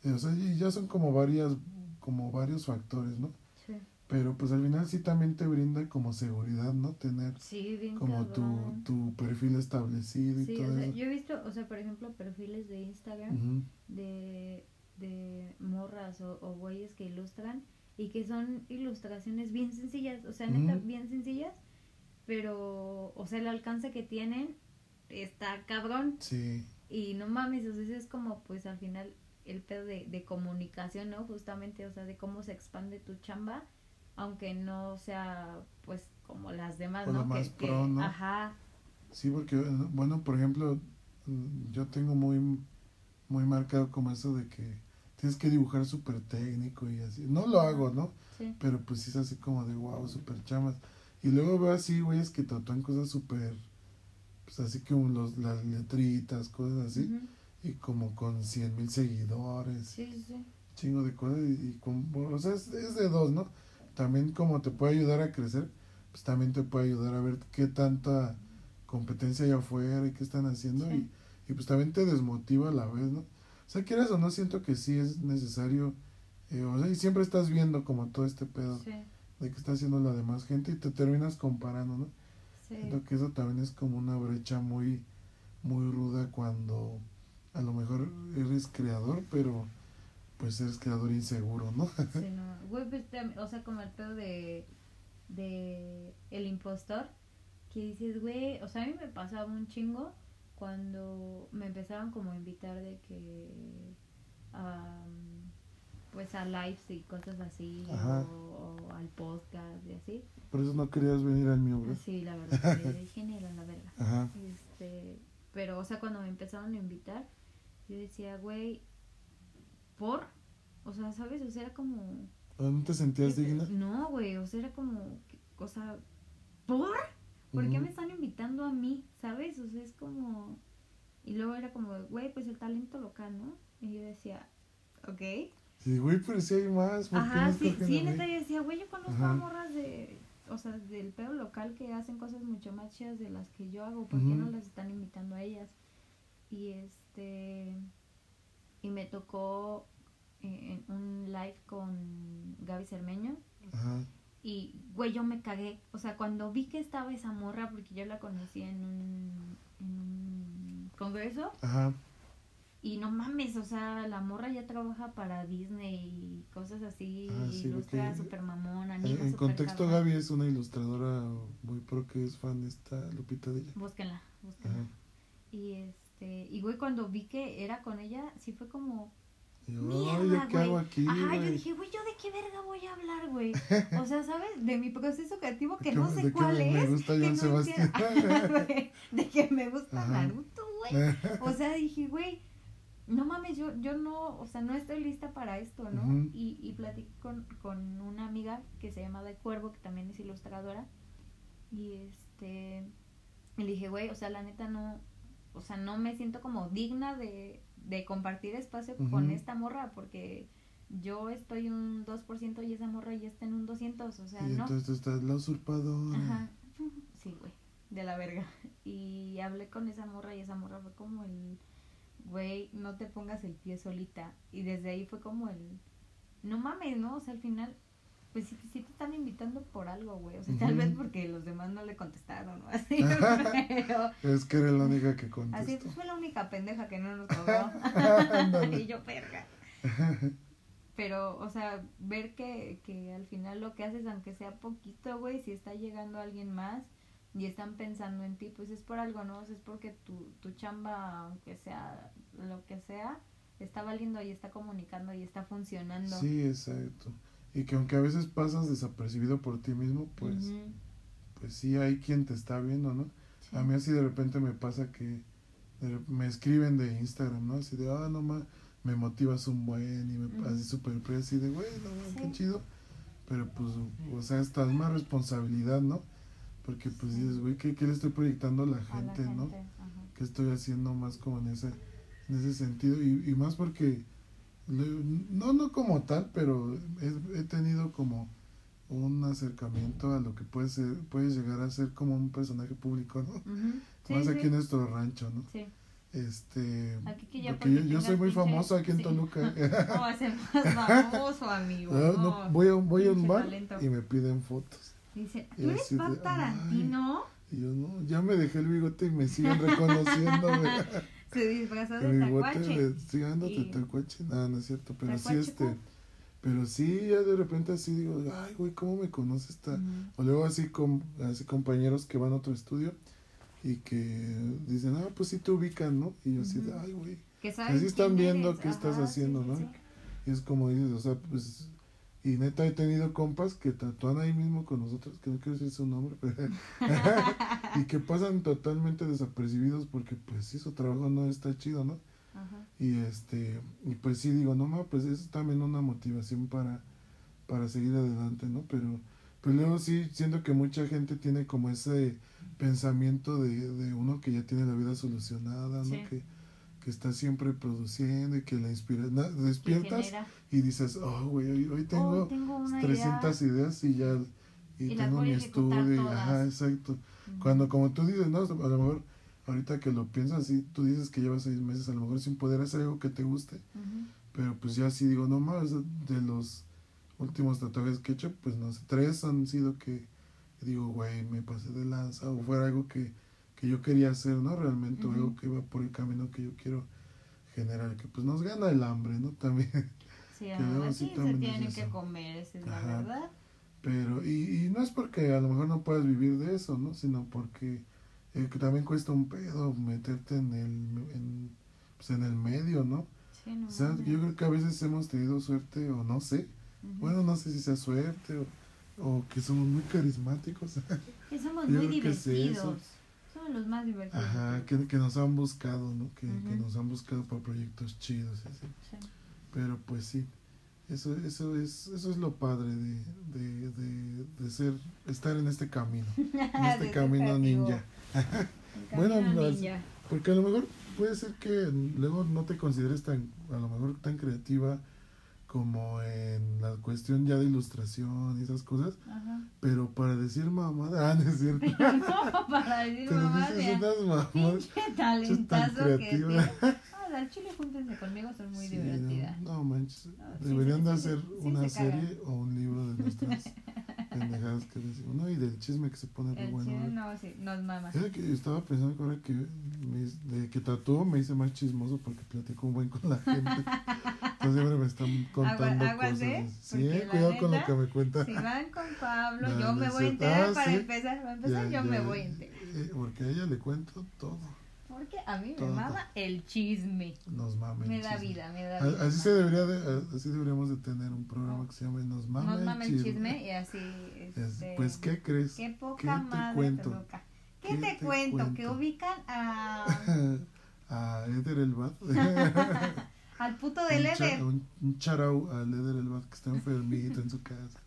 eh, o sea, y ya son como varias, como varios factores, ¿no? Sí. Pero pues al final sí también te brinda como seguridad, ¿no? Tener Sí, bien como tu, tu perfil establecido y todo o sea, eso. yo he visto, o sea, por ejemplo, perfiles de Instagram de, de morras o, o güeyes que ilustran y que son ilustraciones bien sencillas, o sea, neta, bien sencillas, pero, o sea, el alcance que tienen está cabrón Sí, y no mames, o sea, eso es como, pues, al final el pedo de, de comunicación, ¿no? Justamente, o sea, de cómo se expande tu chamba, aunque no sea, pues, como las demás, O ¿no? más que, pro, que- ¿no? Ajá, sí, porque, bueno, por ejemplo, mm, yo tengo muy, muy marcado como eso de que tienes que dibujar súper técnico y así. No lo hago, ¿no? sí. Pero pues sí es así como de wow, súper chamas. Y luego veo así, güeyes, que tatúan cosas súper, pues así como los, las letritas, cosas así. Y como con cien mil seguidores, Sí, sí, chingo de cosas. Y, y con, o sea, es, es de dos, ¿no? También como te puede ayudar a crecer, pues también te puede ayudar a ver qué tanta competencia hay afuera y qué están haciendo. Sí. Y, y pues también te desmotiva a la vez, ¿no? O sea, quieras o no, siento que sí es necesario. eh, o sea, y siempre estás viendo como todo este pedo Sí, de que está haciendo la demás gente y te terminas comparando, ¿no? sí. Siento que eso también es como una brecha muy, muy ruda cuando a lo mejor eres creador, pero pues eres creador inseguro, ¿no? Sí, no. Güey, pues, o sea, como el pedo de, de el impostor, que dices, güey, o sea, a mí me pasaba un chingo cuando me empezaban como a invitar de que, am, pues a lives y cosas así, o, o al podcast y así. Por eso no querías venir al mío, ¿verdad? Sí, la verdad, que dije, "Ni la verga. Ajá. Este, pero, o sea, cuando me empezaron a invitar, yo decía, güey, ¿por? O sea, ¿sabes? O sea, era como... ¿O ¿No te sentías ¿qué- digna? No, güey, o sea, era como, ¿qué- o sea, ¿por? ¿Por qué me están invitando a mí? ¿Sabes? O sea, es como... Y luego era como, güey, pues el talento local, ¿no? Y yo decía, ok. Sí, güey, pero si hay más. ¿por qué Ajá, sí, sí, neta, yo decía, güey, yo conozco a morras de, o sea, del pedo local que hacen cosas mucho más chidas de las que yo hago, ¿por qué no las están invitando a ellas? Y este, y me tocó eh, en un live con Gaby Cermeño, Ajá. Y, güey, yo me cagué. O sea, cuando vi que estaba esa morra, porque yo la conocí en un, en un congreso, Ajá. y no mames, o sea, la morra ya trabaja para Disney y cosas así, Ah, sí, ilustra super mamón, En, en contexto, cabrón. Gaby es una ilustradora muy pro que es fan de esta Lupita de ella. Búsquenla, búsquenla. Ajá. Y este, y güey, cuando vi que era con ella, sí fue como, yo, Mierda, ay, ¿yo qué hago aquí? Ajá, yo dije, güey, ¿yo de qué verga voy a hablar, güey? O sea, ¿sabes? De mi proceso creativo que ¿De no sé cuál me- me es. gusta que Joan no de que me gusta Ajá. Naruto, güey. O sea, dije, güey, no mames, yo, yo no, o sea, no estoy lista para esto, ¿no? Y, y platiqué con, con una amiga que se llama De Cuervo, que también es ilustradora. Y este, y le dije, güey, o sea, la neta no, o sea, no me siento como digna de, de compartir espacio con esta morra, porque yo estoy un 2% y esa morra ya está en un 200, o sea, y no. entonces tú estás la usurpadora. Ajá. Sí, güey. De la verga. Y hablé con esa morra y esa morra fue como el, güey, no te pongas el pie solita. Y desde ahí fue como el, no mames, ¿no? O sea, al final, pues sí, sí te están invitando por algo, güey. O sea, tal vez porque los demás no le contestaron o así. pero Es que eres la única que así contestó. pues, fue la única pendeja que no nos cobró. Y yo, verga. Pero, o sea, ver que, que al final lo que haces, aunque sea poquito, güey, si está llegando alguien más, y están pensando en ti, pues es por algo, ¿no? es porque tu, tu chamba, aunque sea lo que sea, está valiendo y está comunicando y está funcionando. Sí, exacto. Y que aunque a veces pasas desapercibido por ti mismo, pues, pues sí hay quien te está viendo, ¿no? A mí así de repente me pasa que me escriben de Instagram, ¿no? Así de, ah, no más, me motivas un buen y me así súper así de, güey, no qué chido. Pero pues, o sea, esta es más responsabilidad, ¿no? Porque pues dices, güey, ¿qué, le estoy proyectando a la gente, ¿no? ¿Qué estoy haciendo más como en ese, en ese sentido? Y, y más porque, no, no como tal, pero he, he tenido como un acercamiento a lo que puede ser, puede llegar a ser como un personaje público, ¿no? Más aquí en nuestro rancho, ¿no? Sí. Este, porque yo, soy muy famoso aquí en Toluca. No, a ser más famoso, amigo. No, voy a, voy a un bar y me piden fotos. Dice, ¿tú eres Pat Tarantino? Y yo, no, ya me dejé el bigote y me siguen reconociendo. Se disfrazó de tacuache. Sí, ándate y... tacuache. Nada, no es cierto, pero sí, este... Pero sí, ya de repente así digo, ay, güey, ¿cómo me conoce esta? O luego así, con, así compañeros que van a otro estudio y que dicen, ah, pues sí te ubican, ¿no? Y yo así de, ay, güey. Así están viendo qué estás haciendo, ¿no? Y es como dices, o sea, pues, y neta he tenido compas que tatúan ahí mismo con nosotros, que no quiero decir su nombre, pero y que pasan totalmente desapercibidos porque pues sí, su trabajo no está chido, ¿no? Y este, y pues sí digo, no más, pues es también una motivación para, para seguir adelante, ¿no? Pero, pues luego sí siento que mucha gente tiene como ese pensamiento de, de uno que ya tiene la vida solucionada, ¿no? Que, que está siempre produciendo y que la inspira, despiertas y dices, oh, güey, hoy, tengo, 300 ideas y ya, y, tengo mi estudio, ajá, exacto. Cuando, como tú dices, no, a lo mejor ahorita que lo piensas así, tú dices que llevas seis meses a lo mejor sin poder hacer algo que te guste, pero pues ya sí digo, no más, de los últimos tatuajes que he hecho, pues no sé, tres han sido que digo, güey, me pasé de lanza, o fuera algo que, que yo quería hacer, ¿no? Realmente, algo que iba por el camino que yo quiero generar, que pues nos gana el hambre, ¿no? También. Sí, así se tiene que comer, esa es la verdad. Pero, y, y no es porque a lo mejor no puedas vivir de eso, ¿no? Sino porque eh, que también cuesta un pedo meterte en el, en, pues en el medio, ¿no? Sí, no o sea, yo creo que a veces hemos tenido suerte, o no sé, bueno, no sé si sea suerte, o, o que somos muy carismáticos. Que somos muy divertidos. Los más divertidos. Ajá, que, que nos han buscado, ¿no? Que, que nos han buscado para proyectos chidos, así. Sí. Pero pues sí. Eso, eso, es, eso es lo padre de, de, de, de ser, estar en este camino, en este camino ninja. bueno, porque a lo mejor puede ser que luego no te consideres tan, a lo mejor tan creativa como en la cuestión ya de ilustración y esas cosas, pero para decir mamada, ah, no es cierto. no, para decir mamada, pinche talentazo que al chile júntense conmigo, son muy divertidas. No, manches, deberían de hacer una serie o un libro de nuestras pendejadas que decimos, no, y del chisme que se pone el bueno. Chisme, no, sí, nos mamas. Es que estaba pensando que ahora que, me, de que tatuó me hice más chismoso porque platico un buen con la gente. Entonces siempre me están contando cosas. ¿eh? Sí, cuidado con lo que me cuentan. Si van con Pablo, yo me voy a enterar ah, para empezar. Para empezar, yo me voy a enterar. Eh, porque a ella le cuento todo. Porque a mí me mama el chisme. Nos mama el Me da vida, me da vida. Así, se debería de, así deberíamos de tener un programa que se llame Nos mama, Nos mama el, chisme. y así. Este, pues, ¿qué crees? Qué poca ¿Qué madre te cuento? ¿Qué, te, cuento? Que ubican a... a Eder el Bad. Al puto del Eder. un, charau al Eder el Bad que está enfermito en su casa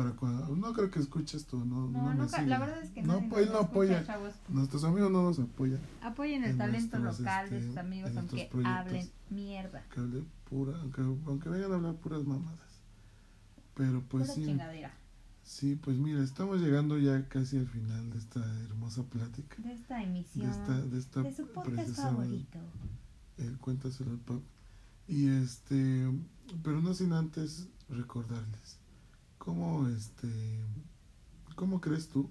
para cuando no creo que escuches tú no no, no la verdad es que no él no apoya. nuestros amigos no nos apoyan apoyen el talento local de este, sus amigos aunque hablen mierda. Que hable pura aunque, aunque vengan a hablar puras mamadas. Pero pues pura sí. chingadera. sí pues mira estamos llegando ya casi al final de esta hermosa plática. De esta emisión. De esta de, esta de su podcast favorito. el cuéntaselo al y este pero no sin antes recordarles ¿Cómo, este, cómo crees tú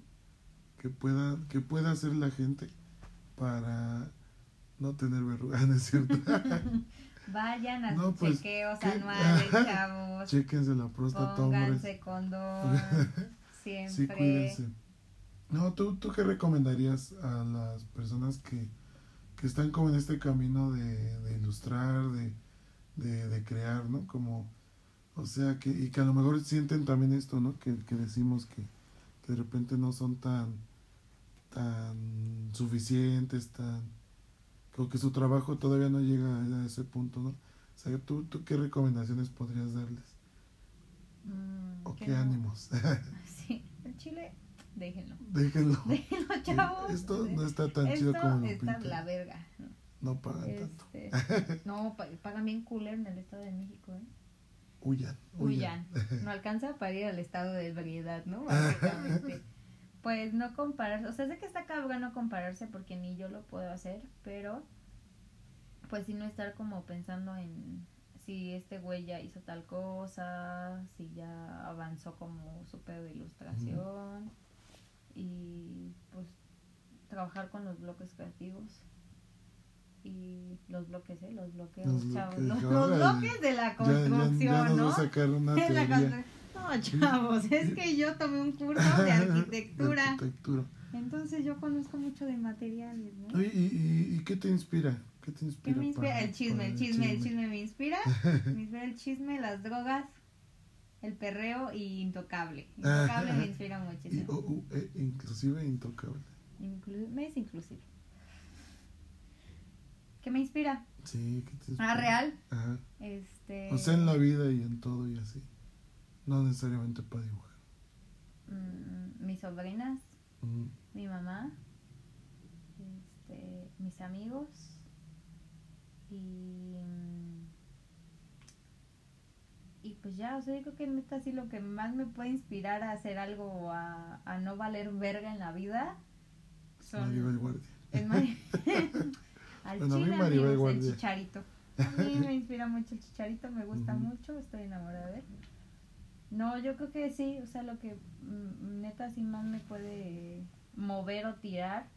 que pueda, que pueda hacer la gente para no tener verrugas, ¿no es cierto? Vayan a no, pues, chequeos anuales, chavos. Chequense la próstata, Pónganse condón. Siempre. Sí, cuídense. No, ¿tú, ¿tú qué recomendarías a las personas que, que están como en este camino de, de ilustrar, de, de, de crear, ¿no? Como, o sea, que, y que a lo mejor sienten también esto, ¿no? Que, que decimos que, que de repente no son tan, tan suficientes, tan, como que su trabajo todavía no llega a ese punto, ¿no? O sea, ¿tú, tú qué recomendaciones podrías darles? Mm, ¿O qué no- ánimos? Sí, el chile, déjenlo. Déjenlo. Déjenlo, chavos. Esto no está tan chido como lo está pintan. la verga. ¿no? No pagan tanto. Este, no, pa- pagan bien cooler en el Estado de México, ¿eh? Huyan, huyan. Huyan. No alcanza para ir al estado de ebriedad, ¿no? Básicamente. Pues no compararse, o sea, sé que está cabrón no compararse porque ni yo lo puedo hacer, pero pues sí no estar como pensando en si este güey ya hizo tal cosa, si ya avanzó como su pedo de ilustración y pues trabajar con los bloques creativos y los bloques, ¿eh? Los bloqueos, Los chavos. bloques, Los, los bloques de la Ya, ya, construcción, ya nos ¿no? sacar una De teoría. No, chavos, es que yo tomé un curso de arquitectura. Arquitectura. Entonces yo conozco mucho de materiales, ¿no? ¿y, y, y qué te inspira? ¿Qué te ¿Qué inspira? me inspira? para- El chisme, para el chisme, el chisme me inspira. Me inspira el chisme, las drogas, el perreo y intocable. Intocable me inspira Y, muchísimo. o- o- eh, inclusive intocable. Inclu- me es inclusive. ¿Qué me inspira? Sí, ¿qué te inspira? Ah, real. Ajá. Este. O sea, en la vida y en todo y así. No necesariamente para dibujar. mm, mis sobrinas, Mm. mi mamá, este, mis amigos y y pues ya, o sea, yo creo que neta sí lo que más me puede inspirar a hacer algo a, a no valer verga en la vida son Maribel Guardia. es Mari- al Bueno, chile, amigos, el Guardia. chicharito. A mí me inspira mucho el chicharito, me gusta mucho, estoy enamorada de él. No, yo creo que sí, o sea, lo que mm, neta sí más me puede mover o tirar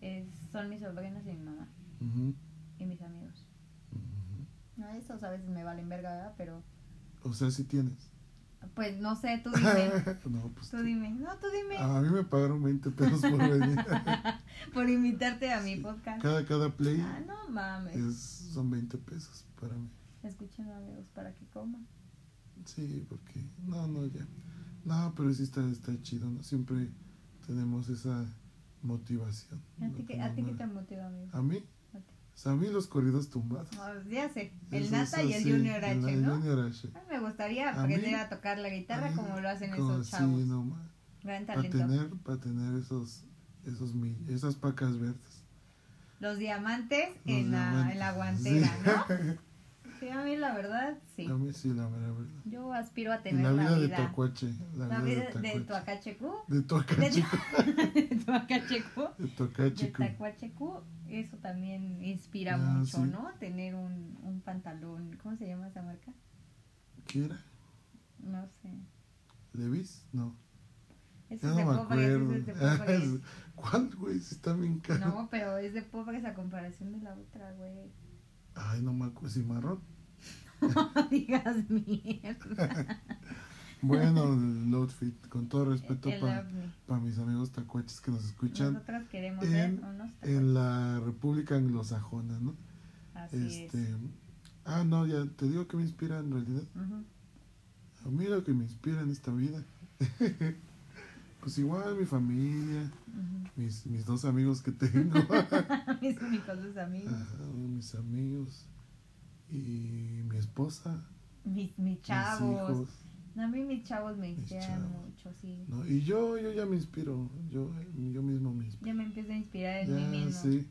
es, son mis sobrinos y mi mamá y mis amigos. ujú. No, esos a veces me valen verga, ¿verdad? Pero, O sea, sí tienes. Pues no sé, tú dime, no, pues tú dime, no, tú dime, A mí me pagaron 20 pesos por venir. por invitarte a mi Sí. podcast. Cada, cada play Ah, no mames, es, son 20 pesos para mí. escuchen amigos para que coman. Sí, porque. No, no, ya. No, pero sí está, está chido, ¿no? Siempre tenemos esa motivación. ¿A No ti, qué, tenemos a ti qué te motiva, amigo? ¿A mí? A a mí los corridos tumbados. Ah, ya sé, el Eso- Nata eso y el sí, Junior H, el ¿no? Junior H. A mí me gustaría A aprender mí- a tocar la guitarra a mí, como lo hacen como esos sí, chavos. no ma- Gran Para talento. tener, para tener esos, esos esas pacas verdes. Los diamantes Los en, la, diamantes. en la guantera, Sí. ¿no? Sí, a mí la verdad, sí. A mí sí, la verdad. Yo aspiro a En tener la vida, la de vida. Tocuache. La, La vida, vida de de. Tuacachecu. De Tocache. De Tuacachecu. De De. Tacuachecu. Eso también inspira Ah, mucho, sí. ¿no? Tener un, un pantalón. ¿Cómo se llama esa marca? ¿Qué era? No sé. ¿Levis? No. Eso es de no pobres, eso acuerdo. es de pobres. ¿Cuál, güey? Si está bien caro. No, pero es de pobres a comparación de la otra, güey. Ay, no me acuerdo. ¿Cimarrón? No digas mierda. Bueno, el outfit. Con todo respeto para ovni. mis amigos tacuaches que nos escuchan Nosotros queremos en- ser unos en la República Anglosajona, ¿no? Así este. es. Ah, no, ya te digo que me inspira en realidad. Ujú. A mí lo que me inspira en esta vida. pues igual mi familia, mis, mis dos amigos que tengo. Mis únicos dos amigos. Ajá, mis amigos y mi esposa, Mis, mis mis chavos. hijos. A mí mis chavos me inspiran chavos. mucho, sí. ¿no? Y yo, yo ya me inspiro, yo, yo mismo me inspiro. Ya me empiezo a inspirar en Ya, mí mismo. sí.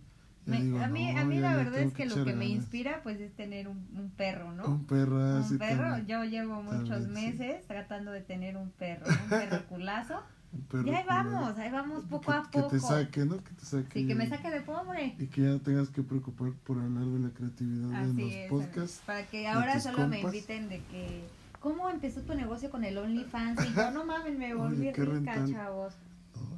ya Me- digo, a mí, no, a mí la verdad es que lo que me inspira pues es tener un, un perro, ¿no? Un perro, Un perro, también. yo llevo muchos También, sí. meses tratando de tener un perro, un perro culazo. Un perro y ahí vamos, ahí vamos poco que, a poco. Que te saque, ¿no? Que te saque. Sí, que me saque de pobre. Y que ya no tengas que preocupar por hablar de la creatividad en Así los es. podcasts. Para que ahora solo me inviten de que. ¿Cómo empezó tu negocio con el OnlyFans? Y yo, no mames, me volví Oye, rica, chavos.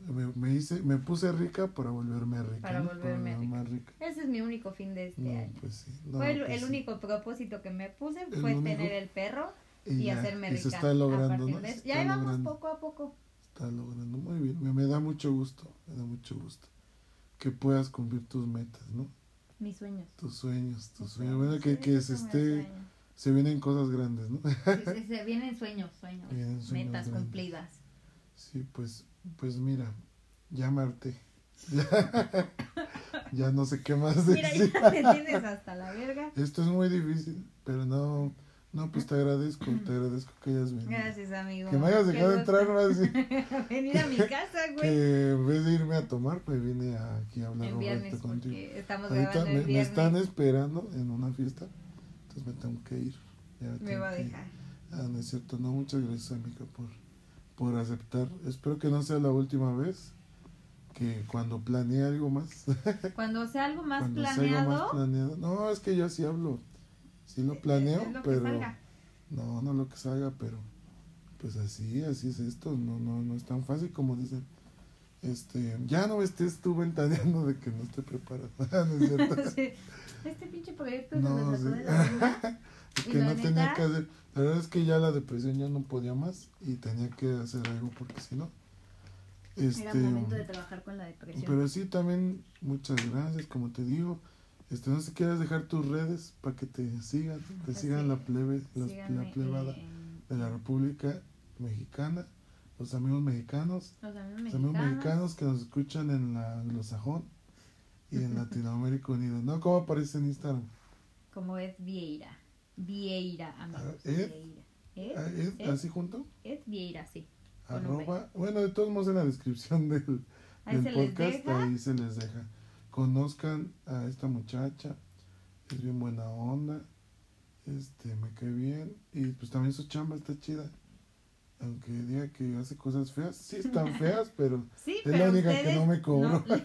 ¿no? Me, me hice, me puse rica para volverme rica. Para ¿no? volverme Para rica. más rica. Ese es mi único fin de este No, año. pues sí. Fue el, pues el sí. único propósito que me puse El fue único. tener el perro y, ya, hacerme rica. se está logrando, ¿no? de Se eso. está Y ahí vamos logrando. poco a poco. está logrando. Muy bien, me, me da mucho gusto, me da mucho gusto que puedas cumplir tus metas, ¿no? Mis sueños. Tus sueños, tus sueños. Bueno, que, Sí, que se esté. Se vienen cosas grandes, ¿no? Sí, sí, se vienen sueños, sueños. Vienen sueños metas grandes. cumplidas. Sí, pues, pues mira, ya Marte. Ya, ya no sé qué más Mira, decir. ya te tienes hasta la verga. Esto es muy difícil, pero no, no, pues te agradezco, te agradezco que hayas venido. Gracias, amigo. Que me hayas dejado entrar más Venir a mi casa, güey. que en vez de irme a tomar, pues vine aquí a hablar un viernes, contigo. estamos Ahorita grabando me, el me están esperando en una fiesta, entonces me tengo que ir. Ya Me va a que dejar. Ah, no es cierto, no, muchas gracias amiga por, por aceptar. Espero que no sea la última vez que cuando planee algo más, Cuando sea algo más cuando sea planeado, algo más planeado. No, es que yo sí hablo, sí lo planeo, es lo que pero salga. no, no lo que salga, pero pues así, así es esto, no, no, no es tan fácil como dicen. Este, ya no estés tú ventaneando de que no estoy preparado, ¿no es cierto? Sí. Este pinche proyecto No, sacó de la. Y que no tenía que hacer. La verdad es que ya la depresión ya no podía más y tenía que hacer algo porque si no. Este, Era momento de trabajar con la depresión. pero sí, también muchas gracias, como te digo. Este, no sé si quieres dejar tus redes para que te sigan, te Así sigan la plebe, las- la plebada en- de la República Mexicana, los amigos mexicanos, Los amigos los amigos mexicanos. mexicanos que nos escuchan en la anglosajón y en Latinoamérica Unida. ¿No? ¿Cómo aparece en Instagram? Como es Vieira. Vieira, amigos. Ah, ¿Ed? Vieira. ¿Ed? Ah, ¿Es así junto? Ed Vieira, sí. Arroba, bueno, de todos modos en la descripción del, Ahí podcast, ahí se les deja. Conozcan a esta muchacha, es bien buena onda, este, me cae bien, y pues también su chamba está chida. Aunque diga que hace cosas feas, sí están feas, pero Sí, es pero la única que no me cobró. no- que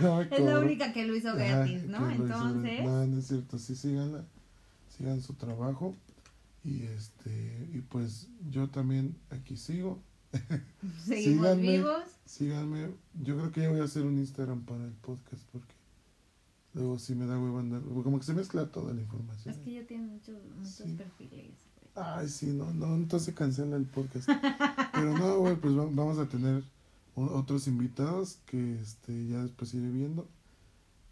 no me es la única que lo hizo gratis, ¿no? hizo Entonces. No, no es cierto, sí, síganla, sigan su trabajo. Y este, y pues yo también aquí sigo. seguimos síganme. vivos. Síganme. Yo creo que ya voy a hacer un Instagram para el podcast porque luego sí me da hueva andar. Como que se mezcla toda la información. Es que yo tengo muchos, muchos Sí. perfiles. Ay, sí, no, no, entonces cancela el podcast. Pero no, güey, pues va- vamos a tener otros invitados que este ya después iré viendo.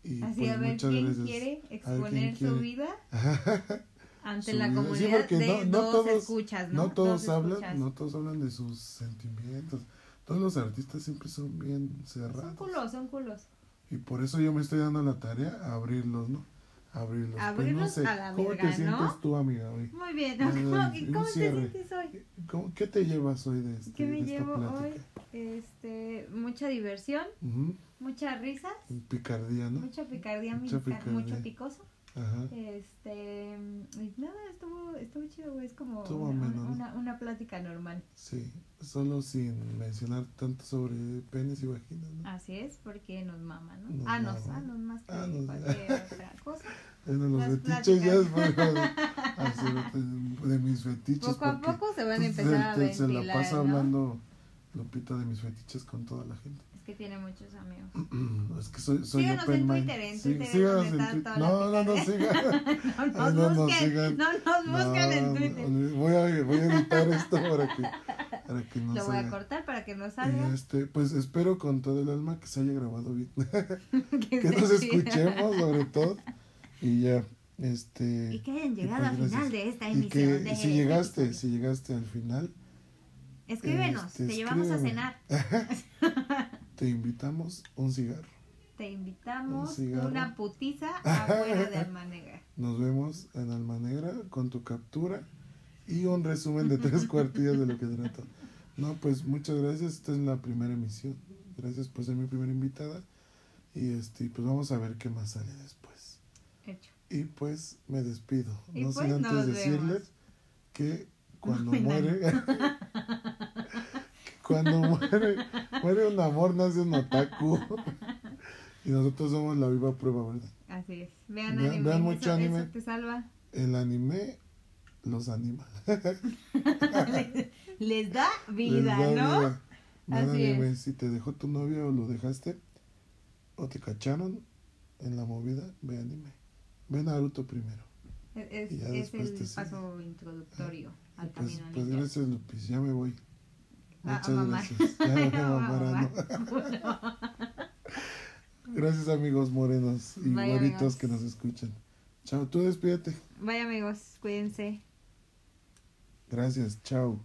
Y Así pues a ver muchas quién gracias. quiere quién exponer quiere. su vida ante Su la vida. Sí, comunidad porque de no- no dos todos- escuchas, ¿no? No todos Dos hablan, escuchas. no todos hablan de sus sentimientos. Todos los artistas siempre son bien cerrados. Son culos, son culos. Y por eso yo me estoy dando la tarea a abrirlos, ¿no? Abrirlos. Pues Abrirlos no sé, a la ¿cómo verga, te sientes ¿no? tú, amiga, hoy? Muy bien. ¿Cómo, te sientes hoy? ¿Cómo- ¿Qué te llevas hoy de, este, ¿Qué me llevo plática? hoy? Este, mucha diversión, muchas risas, Picardía, ¿no? mucha picardía, Mucha mexicana, picardía. mucho picoso. Ajá. Este, nada, estuvo, estuvo chido, güey. Es como una, una, una plática normal. Sí, solo sin mencionar tanto sobre penes y vaginas, ¿no? Así es, porque nos mama, ¿no? Nos ah, nos, ah, nos más que Ah, nos- cualquier otra cosa. Bueno, los Las fetiches ya pláticas. es bueno de, mis fetiches. Poco a poco se van a pues, empezar a se, se- se ventilar, la pasa ¿no? hablando Lupita de mis fetiches con toda la gente. Es que tiene muchos amigos. Es que soy, soy Síganos open en. Twitter, en Twitter síganos en Twitter. No, no, no, sigan. No nos no busquen, no nos busquen en Twitter. Voy a, voy a editar esto para que, para que no Lo voy a salga. cortar para que no Y salga. este, pues espero con todo el alma que se haya grabado bien. que que nos escuchemos sobre todo. Y ya, este. Y que hayan y llegado pues al final de esta Y emisión. que de si llegaste, si llegaste al final. Escríbenos, este, te llevamos a cenar. te invitamos un cigarro. Te invitamos Un una putiza afuera de Alma Negra. Nos vemos en Alma Negra con tu captura y un resumen de tres cuartillas de lo que trata. No, pues muchas gracias. Esta es la primera emisión. Gracias por ser mi primera invitada. Y este, pues vamos a ver qué más sale después. Hecho. Y pues me despido. Y no pues, sin antes decirles vemos. que cuando Muy muere. cuando muere, muere un amor, nace un otaku. y nosotros somos la viva prueba, ¿verdad? Así es. Vean, Vean- anime. vean eso, mucho anime. eso te salva. El anime los anima. Les da Les vida, da ¿no? vida. Vean Así anime. Si te dejó tu novio o lo dejaste, o te cacharon en la movida, ve anime. Ve Naruto primero. Es, es el sigue. paso introductorio al pues, camino. Pues, gracias, Lupis, ya me voy. Ah, Muchas a, a gracias. Ya me voy a mamar. Gracias amigos morenos y Bye, que nos escuchan. Chao, tú despídete. Bye amigos, cuídense. Gracias, chao.